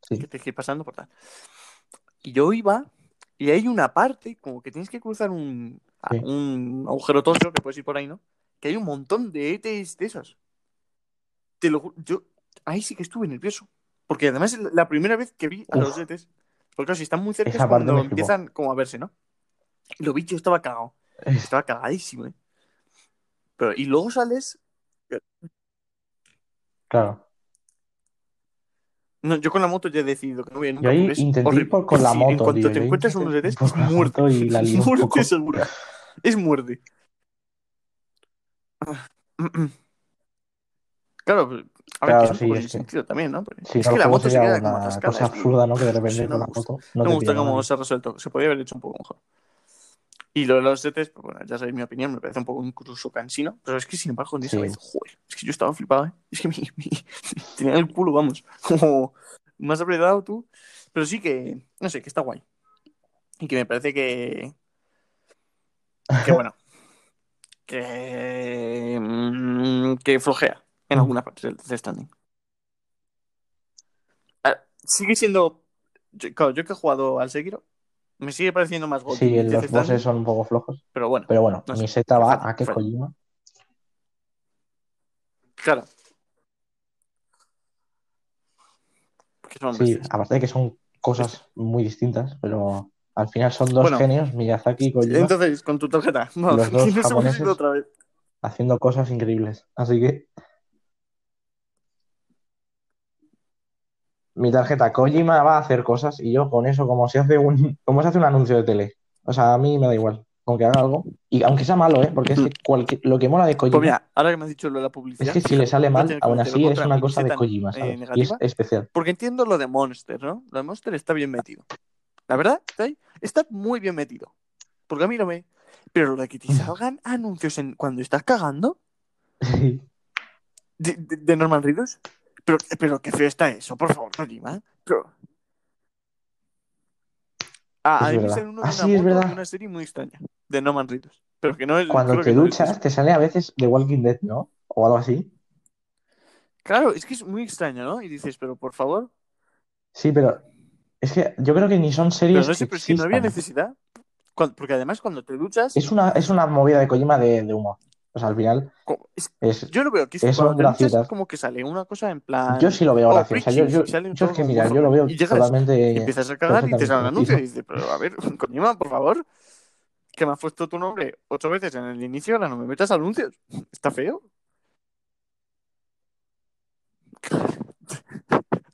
Sí. Que tienes que ir pasando por tal. Y yo iba, y hay una parte, como que tienes que cruzar un, Sí. un agujero tocho, que puedes ir por ahí, ¿no? Que hay un montón de ETs de esos. Te lo yo ahí sí que estuve nervioso. Porque además es la primera vez que vi a Uf. los ETs. Porque claro, si están muy cerca es cuando empiezan como a verse, ¿no? Y lo vi, yo estaba cagado. Estaba cagadísimo, ¿eh? Pero, y luego sales. Claro. No, yo con la moto ya he decidido que no voy a nunca Yo ahí es intenté ir por con la Sí, en moto, cuanto tío. te encuentras unos ETs, es muerte. moto y la [laughs] muerte segura. Es muerte. Claro, pues, a ver, Claro, que es un sí, poco es sin que- sentido también, ¿no? Porque Si es que la moto se sería queda como una atascada. cosa es absurda, ¿no? Que de repente [laughs] no con me la gusta. moto no No me te gusta pilla cómo nadie. se ha resuelto. Se podría haber hecho un poco mejor. Y lo de los setes, pues bueno, ya sabéis mi opinión, me parece un poco incluso cansino. Pero es que sin embargo, en esa Sí. vez, joder, es que yo estaba flipado, ¿eh? Es que mi, [laughs] mi- tenía el culo, vamos, como más apretado tú. Pero sí que, no sé, que está guay. Y que me parece que. Que bueno. Que. mm, Que flojea en algunas partes del Death Stranding. Ah, Sigue siendo. yo- Claro, yo que he jugado al Sekiro, me sigue pareciendo más GOTY Sí, los Stranding, bosses son un poco flojos. Pero bueno, Pero bueno, No sé, mi seta va a que. Kojima. claro. Sí, aparte de que son cosas muy distintas, pero al final son dos Bueno. genios, Miyazaki y Kojima, Entonces, con tu tarjeta, vamos, Los dos [laughs] que japoneses. ido otra vez. haciendo cosas increíbles. Así que mi tarjeta Kojima va a hacer cosas y yo con eso, como se hace un, como se hace un anuncio de tele. O sea, a mí me da igual, aunque haga algo. Y aunque sea malo, ¿eh? Porque es que cualquier- lo que mola de Kojima Pues mira, ahora que me has dicho lo de la publicidad. es que si le sale mal, que aún así es una cosa de Kojima, eh, y es especial. Porque entiendo lo de Monster, ¿no? Lo de Monster está bien metido. La verdad, está, ahí, está muy bien metido. Porque a mí no me. Pero lo de que te salgan anuncios en, cuando estás cagando Sí. de, de, de Norman Reedus. Pero, pero qué feo está eso, por favor. Pero... Ah, Es a mí me sale uno de Ah, sí, es verdad. de una serie muy extraña. De Norman Reedus. Pero que no es. Cuando te no es duchas, te sale a veces The Walking Dead, ¿no? O algo así. Claro, es que es muy extraño, ¿no? Y dices, pero por favor. Sí, pero es que yo creo que ni son Pero series no sé, pero es que no había necesidad. Porque además cuando te duchas. Es una, es una movida de Kojima de, de humor. O sea, al final es- yo lo veo que es, graciotas. es como que sale una cosa en plan. Yo sí lo veo oh, gracioso. Yo, yo, yo es que tono mira, burro. yo lo veo Y llegas totalmente. y empiezas a cagar y te sale un anuncio y dices, pero a ver, [laughs] Kojima, por favor, que me has puesto tu nombre ocho veces en el inicio, ahora no me metas anuncios. Está feo.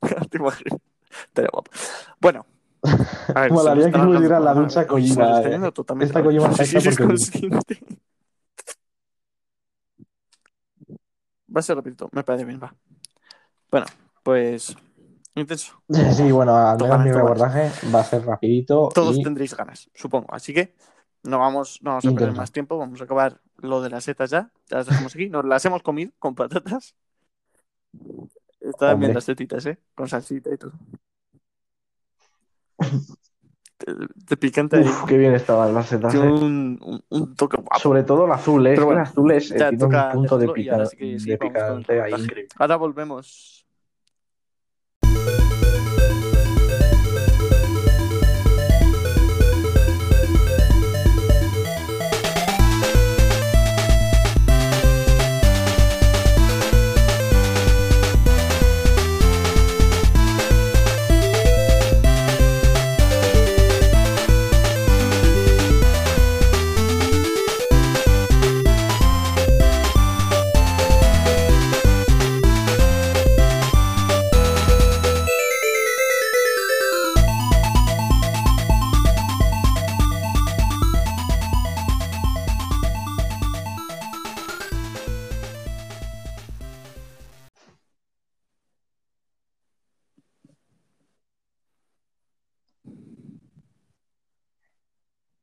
[laughs] Te imaginas. [laughs] Estaría guapo. Bueno. [laughs] A ver, Molaría que alargando la ducha ¿eh? Kojima, eh. Esta Kojima Kojima. consciente. Va a ser rapidito, me parece bien, va. Bueno, pues intenso. [laughs] Sí, bueno, al menos mi ganas. reportaje va a ser rapidito Todos y tendréis ganas, supongo. Así que no vamos, no vamos a perder más tiempo, vamos a acabar lo de las setas ya. Ya las dejamos aquí. Nos las hemos comido con patatas. Estaban bien Hombre. las setitas, ¿eh? Con salsita y todo. [laughs] De, de picante ahí. Uf, qué bien estaban las setas. Tiene eh. un, un, un toque guapo. Sobre todo el azul, ¿eh? Pero bueno, el azul es, eh, ya tiene un toca punto de, ahora pica- sí que sí, de con picante ahí. Ahora volvemos.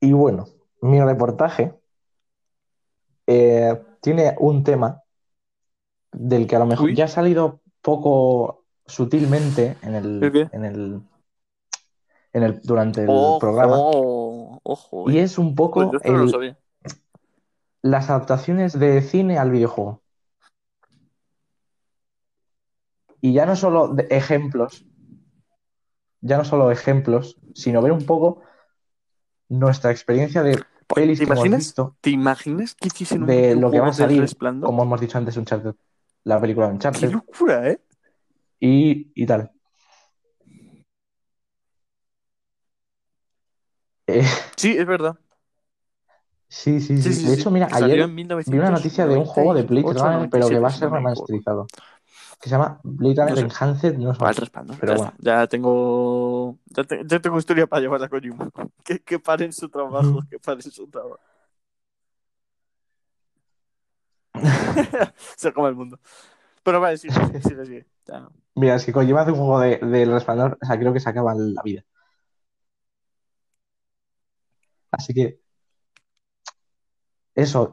Y bueno, mi reportaje eh, tiene un tema del que a lo mejor Uy. ya ha salido poco sutilmente en ¿El en el, en el, durante el Ojo, programa. ojo. Y eh. es un poco el- las adaptaciones de cine al videojuego. Y ya no solo de ejemplos, ya no solo ejemplos, sino ver un poco nuestra experiencia de pelis ¿Te que hemos imaginas? visto ¿Te imaginas que hiciesen un de lo que va a salir, como hemos dicho antes, Uncharted, la película de ¡Qué Uncharted locura, eh! y, y tal. Eh, Sí, es verdad. sí, sí, Sí, sí. sí, De hecho, mira, ayer vi una noticia de un 1998, juego de Blade Runner, pero que va a 97, ser remasterizado. Que se llama Blade Runner No sé. Enhanced, no sé. Para el Resplandor. Pero ya, bueno. ya tengo. Ya, te- ya tengo historia para llevar a Kojima. [laughs] Que, que paren su trabajo, que paren su trabajo. [laughs] Se come el mundo. Pero vale, sigue. sigue. Ya. Mira, si Kojima hace un juego de, del Resplandor, o sea, creo que se acaba la vida. Así que, eso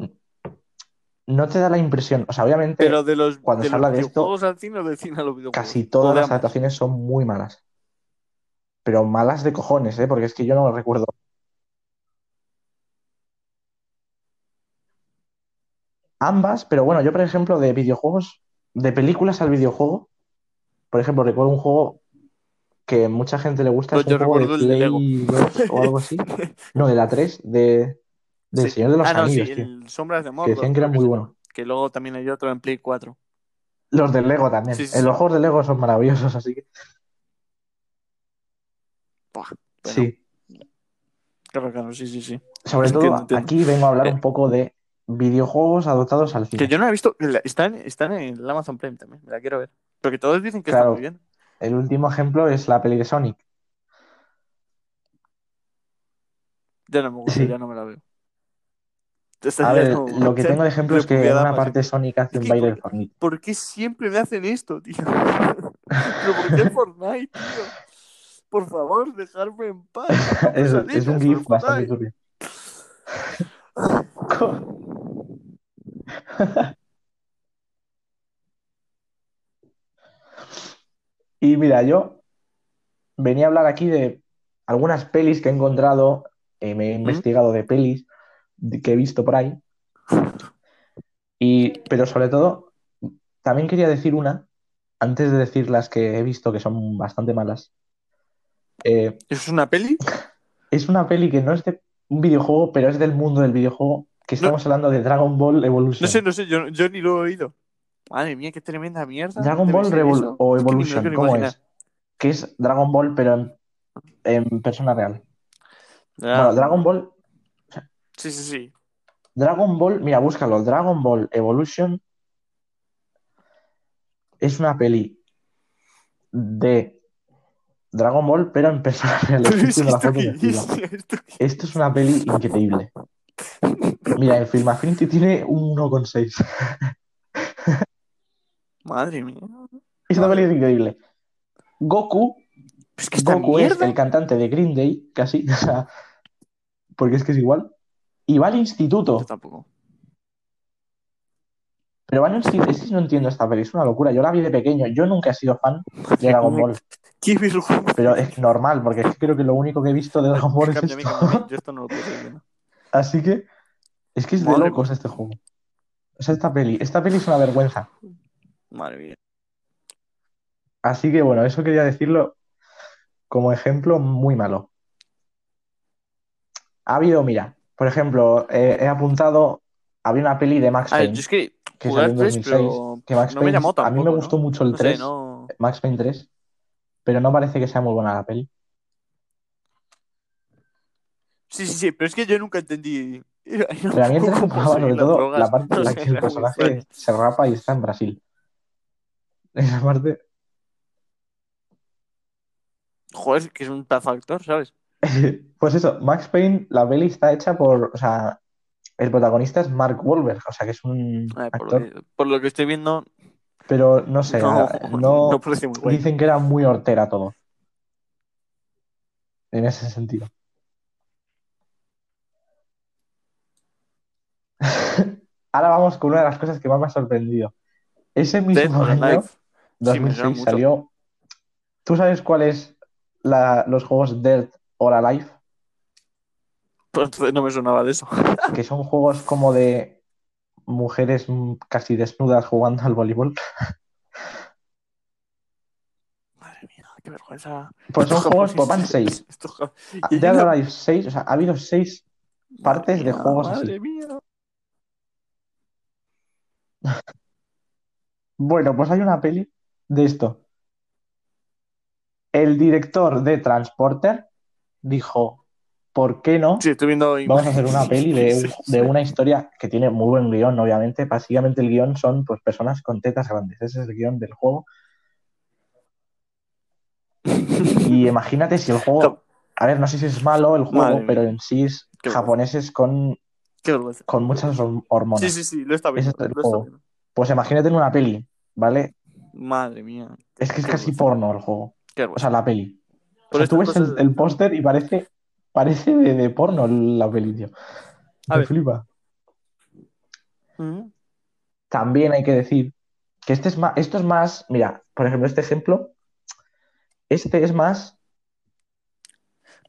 no te da la impresión, o sea, obviamente Pero de los, cuando de se los habla de esto, al cine cine casi todas las adaptaciones son muy malas. Pero malas de cojones, ¿eh? Porque es que yo no recuerdo. Ambas, pero bueno, yo por ejemplo de videojuegos, de películas al videojuego, por ejemplo, recuerdo un juego que mucha gente le gusta, es yo un juego de el Lego. Play 2 o algo así. [laughs] No, de la 3, de, del Sí. Señor de los ah, no, Anillos, sí, tío. el Sombras de Que Mordor. decían que era muy bueno. Que luego también hay otro en Play 4. Los del Lego también. Sí, sí, Eh, sí. Los juegos de Lego son maravillosos, así que bueno, sí. Claro, claro, sí, sí, sí. Sobre Entiendo, todo, entiendo. aquí vengo a hablar Eh, un poco de videojuegos adaptados al Que cine. yo no he visto. que Están, están en el Amazon Prime también. Me la quiero ver. Porque todos dicen que está muy bien. El último ejemplo es la peli de Sonic. Ya no me gusta, Sí. ya no me la veo. A ver, lo que tengo de ejemplo es que en una parte. Sonic hace un baile ¿por de Fortnite. ¿Por qué siempre me hacen esto, tío? [laughs] Pero ¿por qué [laughs] Fortnite, tío? Por favor, dejarme en paz. [laughs] Es, es un GIF bastante turbio. Y mira, yo venía a hablar aquí de algunas pelis que he encontrado, eh, me he ¿Mm? investigado de pelis que he visto por ahí. Y, pero sobre todo, también quería decir una, antes de decir las que he visto que son bastante malas. Eh, ¿Eso es una peli? [laughs] es una peli que no es de un videojuego, pero es del mundo del videojuego, que estamos hablando de Dragon Ball Evolution. No sé, no sé, yo, yo ni lo he oído. Madre mía, qué tremenda mierda. Dragon Ball Revol- o Es que Evolution, quiero ¿cómo imaginar. es? Que es Dragon Ball, pero en, en persona real. Dragon Bueno, Dragon Ball, Sí, sí, sí. Dragon Ball, mira, búscalo, Dragon Ball Evolution es una peli de Dragon Ball, pero en persona [laughs] real. Pero Estoy es que viendo la esto es, es una peli increíble. Mira, en Film Affinity tiene un 1,6. [laughs] Madre mía. Esta Madre. peli es increíble. Goku, Es que Goku es el cantante de Green Day, casi, [laughs] o sea, porque es que es igual. Y va al instituto. Yo tampoco. Pero van a instituto. Es que no entiendo esta peli, es una locura. Yo la vi de pequeño. Yo nunca he sido fan de [laughs] Dragon Ball. Qué. Pero es normal, porque es que creo que lo único que he visto de Dragon Ball es esto. Yo [laughs] esto no lo puedo viendo. Así que es que es de locos mía. este juego. O sea, esta peli. Esta peli es una vergüenza. Madre mía. Así que bueno, eso quería decirlo como ejemplo muy malo. Ha habido, mira, por ejemplo, eh, he apuntado, había una peli de Max Payne, yo es que que jugué salió al en 3, 2006, pero que Max no me Payne, a mí me gustó ¿no? mucho el No sé, 3, no. Max Payne 3, pero no parece que sea muy buena la peli. Sí, sí, sí, pero es que yo nunca entendí. [laughs] Pero a mí el 3 me cómo molaba sobre todo drogas. la parte [laughs] en la que el [laughs] personaje se rapa y está en Brasil. Esa parte, Joder, que es un pedazo de actor, ¿sabes? [laughs] pues eso, Max Payne, la peli está hecha por, o sea, el protagonista es Mark Wahlberg, o sea que es un por, actor, lo que, por lo que estoy viendo, pero no sé, no, a- [laughs] no no parece muy guay. dicen que era muy hortera todo, en ese sentido. [laughs] Ahora vamos con una de las cosas que más me ha sorprendido. Ese mismo año, Alive. Sí, me 2006, suena mucho. salió. ¿Tú sabes cuáles la, los juegos Dirt or Alive? Pues entonces no me sonaba de eso. [laughs] Que son juegos como de mujeres casi desnudas jugando al voleibol. Madre mía, qué vergüenza. Pues son juegos, [laughs] pues van seis. [laughs] ja- y hay 6, o sea, ha habido seis partes Madre de juegos así. Madre mía. Bueno, pues hay una peli de esto. El director de Transporter dijo, ¿por qué no? Sí, estoy viendo. Vamos a hacer una peli de, [laughs] Sí, de una historia que tiene muy buen guion, obviamente. Básicamente el guion son pues, personas con tetas grandes. Ese es el guion del juego. Y [laughs] imagínate si el juego, a ver, no sé si es malo el juego, Madre pero en sí es Qué japoneses con, con muchas horm- hormonas. Sí, sí, sí, lo está viendo. Ese es el lo está juego. viendo. Pues imagínate en una peli, ¿vale? Madre mía. Es que es Qué casi vergüenza. porno el juego. Qué O sea, la peli. O Por sea, tú ves el, el póster y parece, parece de, de porno la peli, tío. A Me ver. flipa. Ujú. También hay que decir que este es más, esto es más, mira, por ejemplo, este ejemplo, este es más,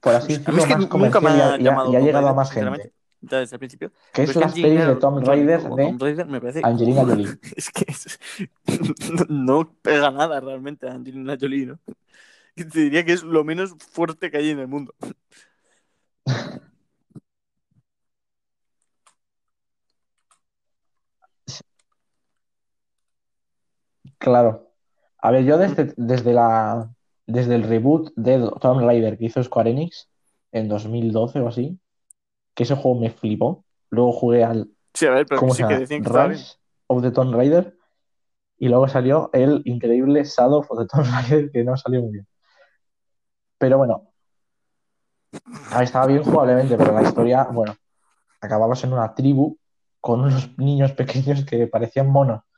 por así decirlo, es que más nunca me y ha ha, y ha- llamado y ha Tomb llegado a más gente, ya desde el principio. que es las pelis de Jolie Raider de Tomb Raider me parece... Angelina [laughs] Jolie. Es que es- [laughs] no pega nada realmente a Angelina Jolie, ¿no? Te diría que es lo menos fuerte que hay en el mundo. Claro. A ver, yo desde, desde la, desde el reboot de Tomb Raider que hizo Square Enix en 2012 o así, que ese juego me flipó. Luego jugué al, Sí, a ver, pero que ¿cómo se sí, que decían que. Rise of the Tomb Raider. Y luego salió el increíble Shadow of the Tomb Raider, que no salió muy bien. Pero bueno, estaba bien jugablemente, pero la historia, bueno, acababas en una tribu con unos niños pequeños que parecían monos. [laughs]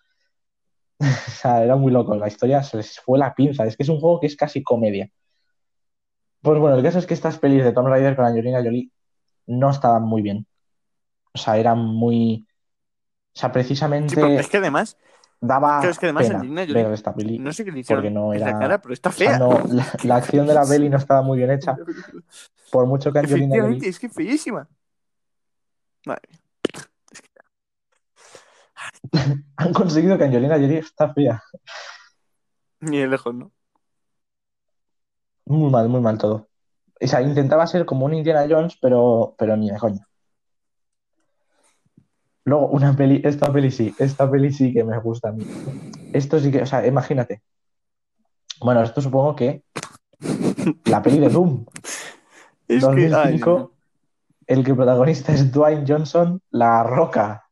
O sea, era muy loco. La historia se les fue la pinza. Es que es un juego que es casi comedia. Pues bueno, el caso es que estas pelis de Tomb Raider con Angelina Jolie no estaban muy bien. O sea, eran muy. O sea, precisamente es que además, daba claro, es que además pena Angelina Jolie, ver esta peli. no sé qué le hicieron porque no en la era- cara, pero está O sea, fea. no, la, la acción de la [laughs] peli no estaba muy bien hecha. Por mucho que Angelina Efectivamente, Jolie es que feísima. Madre mía. [laughs] han conseguido que Angelina Jolie está fea. Ni de lejos, ¿no? Muy mal, muy mal todo. O sea, intentaba ser como un Indiana Jones, pero, pero ni de coña. Luego, una peli, esta peli sí, esta peli sí que me gusta a mí. Esto sí que, o sea, imagínate. Bueno, esto supongo que la peli de Doom, [laughs] Es que, ay, Dios 2005, mío. el que protagonista es Dwayne Johnson, La Roca.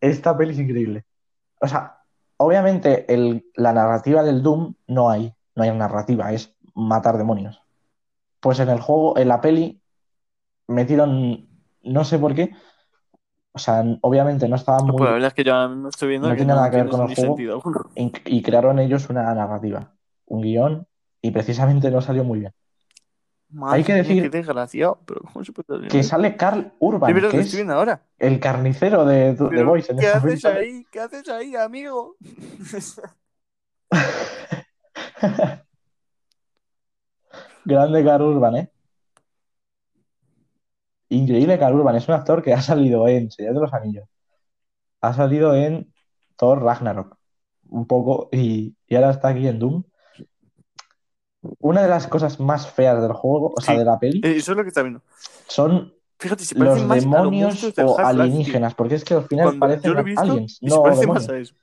Esta peli es increíble. O sea, obviamente el- la narrativa del Doom no hay, no hay narrativa, es matar demonios. Pues en el juego, en la peli, metieron, no sé por qué, o sea, obviamente no estaba Pues muy, la verdad es que yo mismo estoy viendo no que tiene no nada que ver con el juego. y, y crearon ellos una narrativa, un guion, y precisamente no salió muy bien. Madre Hay que decir desgraciado. Pero ¿cómo se puede hacer Que sale Carl De Urban, que es ahora. el carnicero de Voice en ¿Qué esta haces ahí? ¿Qué haces ahí, amigo? [laughs] Grande Carl Urban, ¿eh? Increíble Carl Urban, es un actor que ha salido en Señor de los Anillos, ha salido en Thor Ragnarok, un poco, y, y ahora está aquí en Doom. Una de las cosas más feas del juego, o sea, Sí. de la peli, Eh, Eso es lo que está viendo. son Fíjate, se los más a los demonios o tío. alienígenas, porque es que al final Cuando parecen yo lo he visto, aliens, y se no parece más demonios. a eso.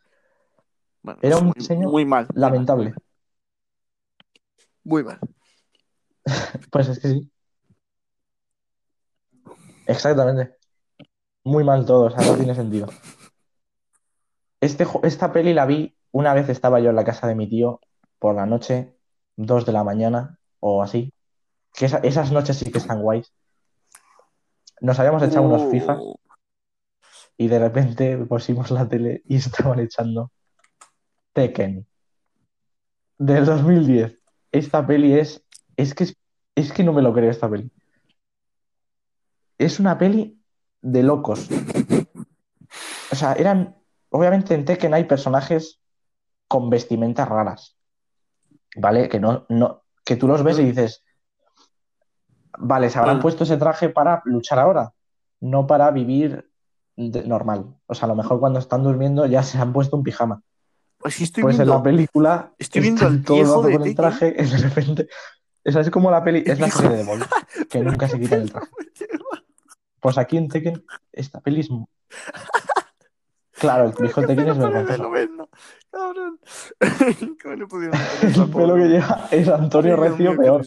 Bueno, Era un muy, diseño muy mal. muy mal, Lamentable. [laughs] Muy mal. Pues es que sí. Exactamente. Muy mal todo, o sea, no tiene sentido. Este, esta peli la vi una vez estaba yo en la casa de mi tío por la noche, dos de la mañana o así. Que esa- esas noches sí que están guays. Nos habíamos echado unos FIFA Uh, y de repente pusimos la tele y estaban echando Tekken del 2010. Esta peli es, es que es, es que no me lo creo esta peli. Es una peli de locos. O sea, eran, obviamente en Tekken hay personajes con vestimentas raras, ¿vale? Que no, no, que tú los ves y dices, vale, se habrán puesto ese traje para luchar ahora, no para vivir de- normal. O sea, a lo mejor cuando están durmiendo ya se han puesto un pijama. Pues sí estoy Pues en viendo. la película estoy viendo al todo el de con traje [laughs] y de repente. Esa es como la peli, es la serie de Boys, [laughs] que nunca se quitan el traje. [laughs] Pues aquí en Tekken, esta peli es. Claro, el viejo de Tekken es vergonzoso. verlo, cabrón. [laughs] ¿Cómo no pudieron El pelo que lleva es Antonio Ay, Recio peor.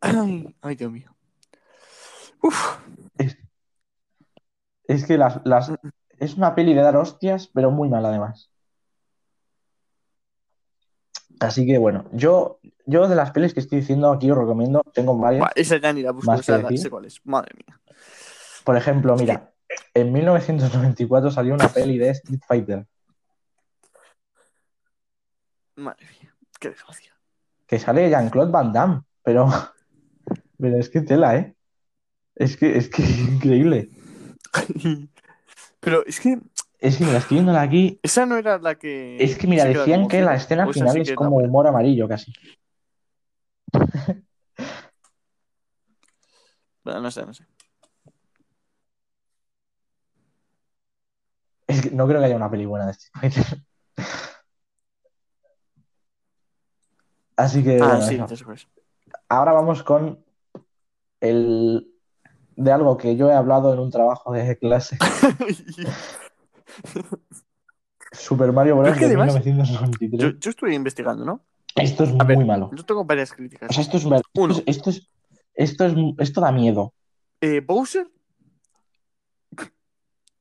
Ay, [clears throat] ay, Dios mío. Uf, Es, es que las, las- es una peli de dar hostias, pero muy mal además. Así que bueno, yo, yo de las pelis que estoy diciendo aquí os recomiendo, tengo varias. Esa ya ni la busco, Más que decir. sé cuál es. Madre mía. Por ejemplo, mira, en 1994 salió una peli de Street Fighter Madre mía. Qué desgracia. que sale Jean-Claude Van Damme, pero, [laughs] pero es que tela, ¿eh? Es que, es que es [laughs] increíble. Pero es que Es que mira, estoy viéndola aquí. esa no era la que. Es que mira, decían que la escena final es como humor amarillo casi. [laughs] Bueno, no sé, no sé. Es que no creo que haya una peli buena de Street Fighter. Así que Ah, bueno, sí. Ahora vamos con el de algo que yo he hablado en un trabajo de clase. [laughs] Super Mario Bros. es que de además, 1993. yo, yo estuve investigando, ¿no? Esto es A ver, muy malo. yo tengo varias críticas. O sea, esto es Uno. es, esto es, esto es, esto da miedo. Eh, Bowser.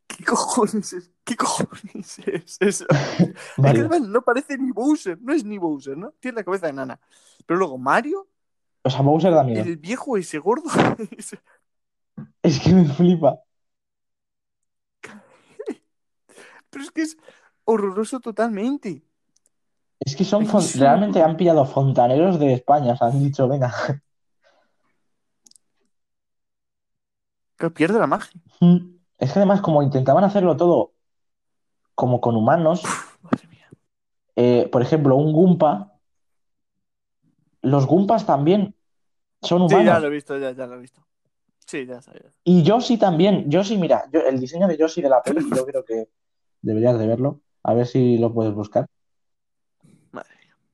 ¿Qué cojones es? ¿Qué cojones es eso? [laughs] Es que no parece ni Bowser, no es ni Bowser, ¿no? Tiene la cabeza de nana. Pero luego Mario, O sea, Bowser da miedo. el viejo ese gordo, [laughs] ese- Es que me flipa. [laughs] pero es que es horroroso totalmente. Es que son fon- realmente han pillado fontaneros de España. O sea, han dicho, venga. Que pierde la magia. Es que además, como intentaban hacerlo todo como con humanos, Madre mía. eh, por ejemplo, un Goompa, los Goompas también son Sí, ya humanos. lo he visto, ya, ya lo he visto. Sí, ya sabía. Y Yoshi también. Yoshi, mira, yo, el diseño de Yoshi de la peli, [laughs] yo creo que deberías de verlo. A ver si lo puedes buscar.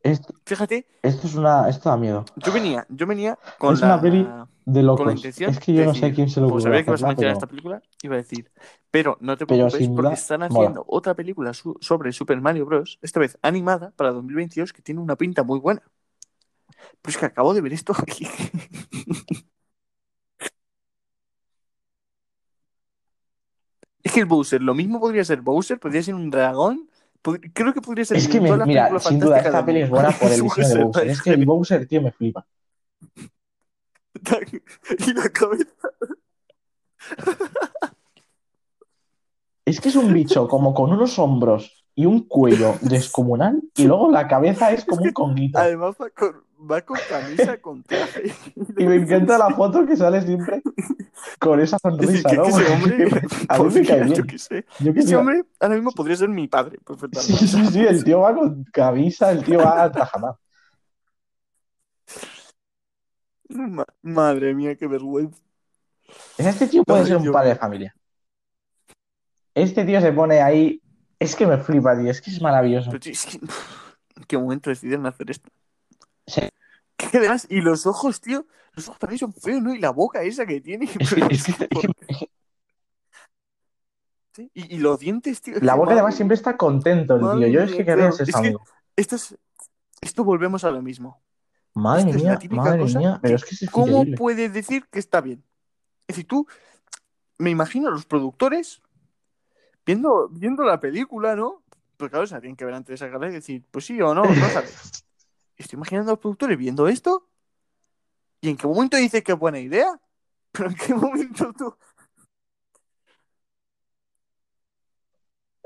Esto, Fíjate, esto es una, esto da miedo. yo venía, yo venía con Es la, una peli de con la locos. intención Es que yo de no sé a decir, quién se le pues ocurrió sabía que ibas a hacerla, mencionar pero esta película, iba a decir, pero no te Pero preocupes sin porque duda, están mola. haciendo otra película su- sobre Super Mario Bros. Esta vez animada para 2022 que tiene una pinta muy buena. Pero es que acabo de ver esto. [laughs] es que el Bowser, lo mismo podría ser Bowser, podría ser un dragón. Creo que podría ser es que, me- mira, sin duda, esta peli es buena por el diseño de [laughs] Bowser. Es que el Bowser, tío, me flipa. [laughs] Y la cabeza. Es que es un bicho como con unos hombros y un cuello [laughs] descomunal y luego la cabeza es como un conguito. Además va con, va con camisa, con traje. Y me encanta la [laughs] foto que sale siempre con esa sonrisa, que, ¿no? que ese hombre, [laughs] a mí me yo qué sé. Yo Ese hombre ahora mismo podría ser mi padre, perfectamente. Sí, sí, sí, el tío va con camisa, el tío va a trajamar. Ma- madre mía, qué vergüenza. Este tío puede ser un padre de familia. Este tío se pone ahí. Es que me flipa, tío. Es que es maravilloso. Pero, tío, es que, ¿En qué momento decidieron hacer esto? Sí. [laughs] Que además, y los ojos, tío, los ojos también son feos, ¿no? Y la boca esa que tiene. [laughs] Es que- es que- ¿por es qué? Sí, Y, y los dientes, tío. es la boca madre además siempre está contento, el Madre tío. Yo es que quería Es amigo. Esto es. Esto volvemos a lo mismo. Madre Esta es la mía, típica madre cosa mía. Pero que es que es ¿Cómo puedes decir que está bien? Es decir, tú, me imagino a los productores viendo, viendo la película, ¿no? Pues claro, se tienen que ver antes de sacarla y decir, pues sí o no, [laughs] no sabes. Estoy imaginando a los productores viendo esto y en qué momento dices que es buena idea. [laughs] Pero en qué momento tú.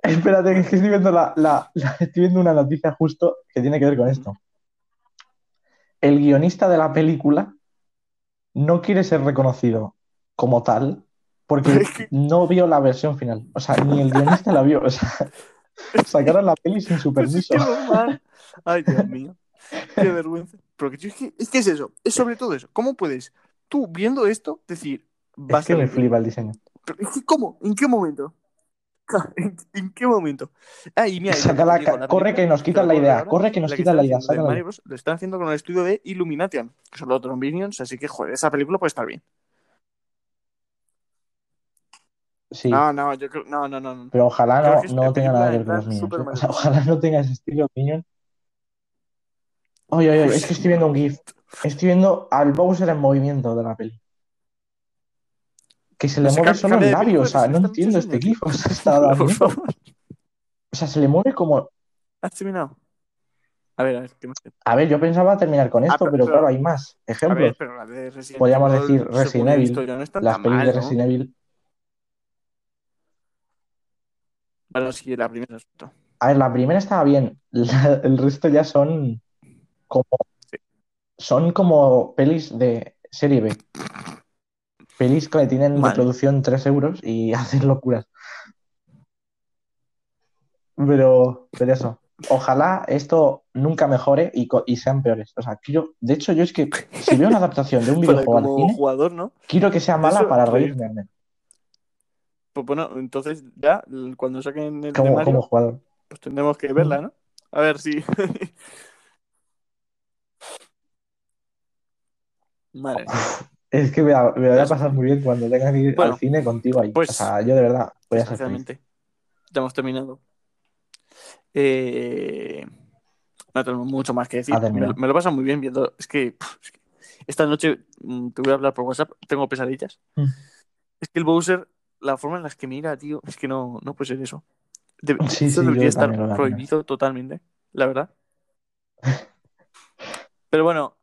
Espérate, que es que estoy viendo, la, la- la- estoy viendo una noticia justo que tiene que ver con esto. El guionista de la película no quiere ser reconocido como tal porque [laughs] no vio la versión final. O sea, ni el guionista la vio. O sea, [laughs] sacaron la peli sin su Pues es permiso. [laughs] Ay, Dios mío. Qué vergüenza. Pero que, tío, es, que, es que es eso. Es sobre todo eso. ¿Cómo puedes tú, viendo esto, decir, va a Es que me flipa el diseño. Pero ¿cómo? ¿En qué momento? ¿En, en qué momento? Ah, y mira, Saca la digo, la corre que nos quitan la idea, ahora, corre que nos quitan la idea, lo están haciendo con el estudio de Illumination, que son los otros Minions, así que, joder, esa película puede estar bien. Sí, No, no, yo creo, no, no, no. pero ojalá no, no en tenga nada que ver con los Minions. súper ¿eh? O sea, [laughs] ojalá no tenga ese estilo Minion. Oye, oye, oye, es que estoy viendo un GIF. Estoy viendo al Bowser en movimiento de la peli. Que se le O sea, mueve solo el labio, película, o sea, no entiendo este GIF. O sea, [laughs] está dando. O se le mueve como. ¿Has terminado? A ver, a ver, ¿qué más? A ver, yo pensaba terminar con esto, Ah, pero- pero pero- claro, hay más A ejemplos. ver, pero la de Resident Podríamos decir Resident Evil, Las pelis mal, de. Resident Evil. Bueno, sí, la primera es. A ver, la primera estaba bien. la- el resto ya son como. Sí. Son como pelis de serie B. feliz que tienen de Vale. producción 3 euros y [laughs] hacen locuras. Pero, pero eso, ojalá esto nunca mejore y, y sean peores. O sea, quiero, de hecho, yo es que si veo una adaptación de un [laughs] videojuego al cine, jugador, ¿no? quiero que sea mala Eso, para reírme. al menos, Pues bueno, entonces ya, cuando saquen el Como, jugador. pues tendremos que verla, ¿no? A ver si. [laughs] Madre. [laughs] Es que me, la- me voy a pasar muy bien cuando tenga que ir Bueno, al cine contigo ahí. pues, o sea, yo de verdad voy a. Desgraciadamente. Ya hemos terminado. Eh, No tenemos mucho más que decir. Me, me lo pasa muy bien viendo. Es que, pff, es que esta noche mm, te voy a hablar por WhatsApp. Tengo pesadillas. Mm. Es que el Bowser, la forma en la que mira, tío, es que no, no puede ser eso. De- [laughs] Sí, eso sí, debería estar prohibido totalmente, la verdad. Pero bueno,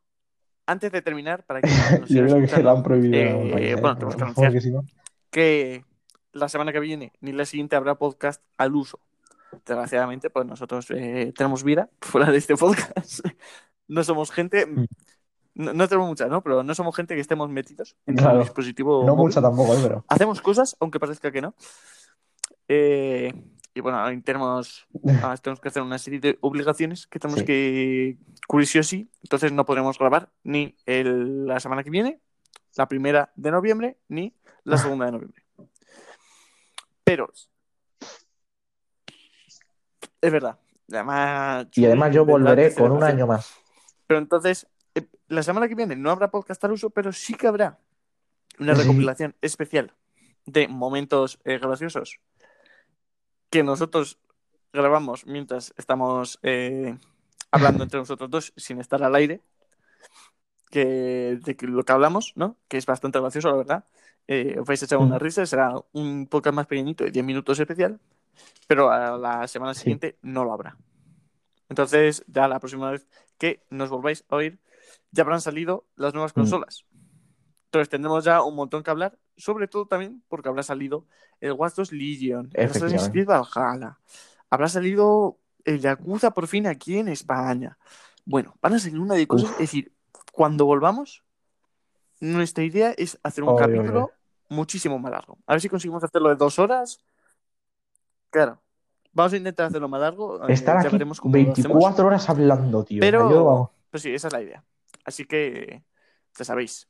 antes de terminar, para que [laughs] nos Yo creo que se lo han prohibido eh, país, ¿eh? bueno, tenemos que anunciar no- que la semana que viene ni la siguiente habrá podcast al uso. Desgraciadamente, pues nosotros eh, tenemos vida [laughs] fuera de este podcast. No somos gente, Mm. No, no tenemos mucha, ¿no? Pero no somos gente que estemos metidos en Claro. un dispositivo. No mucho tampoco, ¿eh? pero. Hacemos cosas, aunque parezca que no. Eh, y bueno, ahora tenemos, [laughs] ahora tenemos que hacer una serie de obligaciones que tenemos Sí. que cubrir sí o sí. Entonces no podremos grabar ni el- la semana que viene, la primera de noviembre, ni la [laughs] segunda de noviembre. Pero es verdad. Además, Y además yo volveré con un año más. Pero entonces, la semana que viene no habrá podcast al uso, pero sí que habrá una Sí. recopilación especial de momentos eh, graciosos que nosotros grabamos mientras estamos eh, hablando entre nosotros dos sin estar al aire. Que, de lo que hablamos, ¿no? Que es bastante gracioso, la verdad. Eh, os vais a echar una Mm. risa, será un podcast más pequeñito de 10 minutos especial, pero a la semana Sí. siguiente no lo habrá. Entonces, ya la próxima vez que nos volváis a oír, ya habrán salido las nuevas Mm. consolas. Entonces tendremos ya un montón que hablar, sobre todo también porque habrá salido el Watch Dogs Legion, el Assassin's. Creed Valhalla, habrá salido el Yakuza por fin aquí en España. Bueno, van a salir una de cosas, Uf. es decir, cuando volvamos, nuestra idea es hacer un Oy, capítulo oy. muchísimo más largo. A ver si conseguimos hacerlo de dos horas. Claro. Vamos a intentar hacerlo más largo. eh, Estar ya aquí veremos cómo lo hacemos. 24 horas hablando, tío. Pero, pues sí, esa es la idea. Así que, ya sabéis,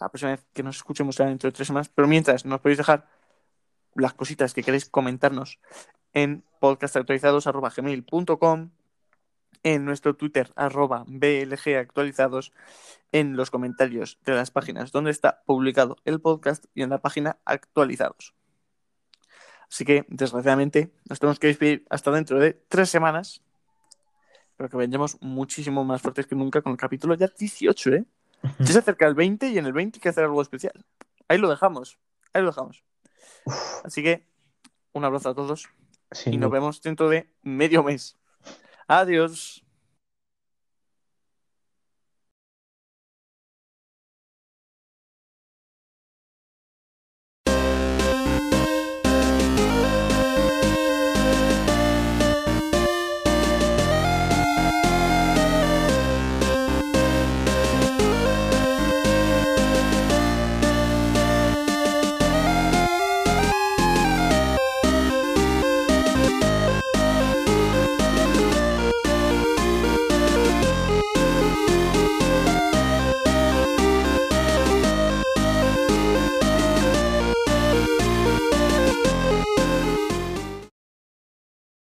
la próxima vez que nos escuchemos será dentro de tres semanas. Pero mientras, nos podéis dejar las cositas que queréis comentarnos en podcastactualizados.gmail.com en nuestro Twitter, arroba en los comentarios de las páginas donde está publicado el podcast y en la página actualizados. Así que, desgraciadamente, nos tenemos que despedir hasta dentro de tres semanas, pero que vendremos muchísimo más fuertes que nunca con el capítulo ya 18, ¿eh? Ya se acerca el 20 y en el 20 hay que hacer algo especial. Ahí lo dejamos, ahí lo dejamos. Así que, un abrazo a todos Sin y nos duda. vemos dentro de medio mes. Adiós.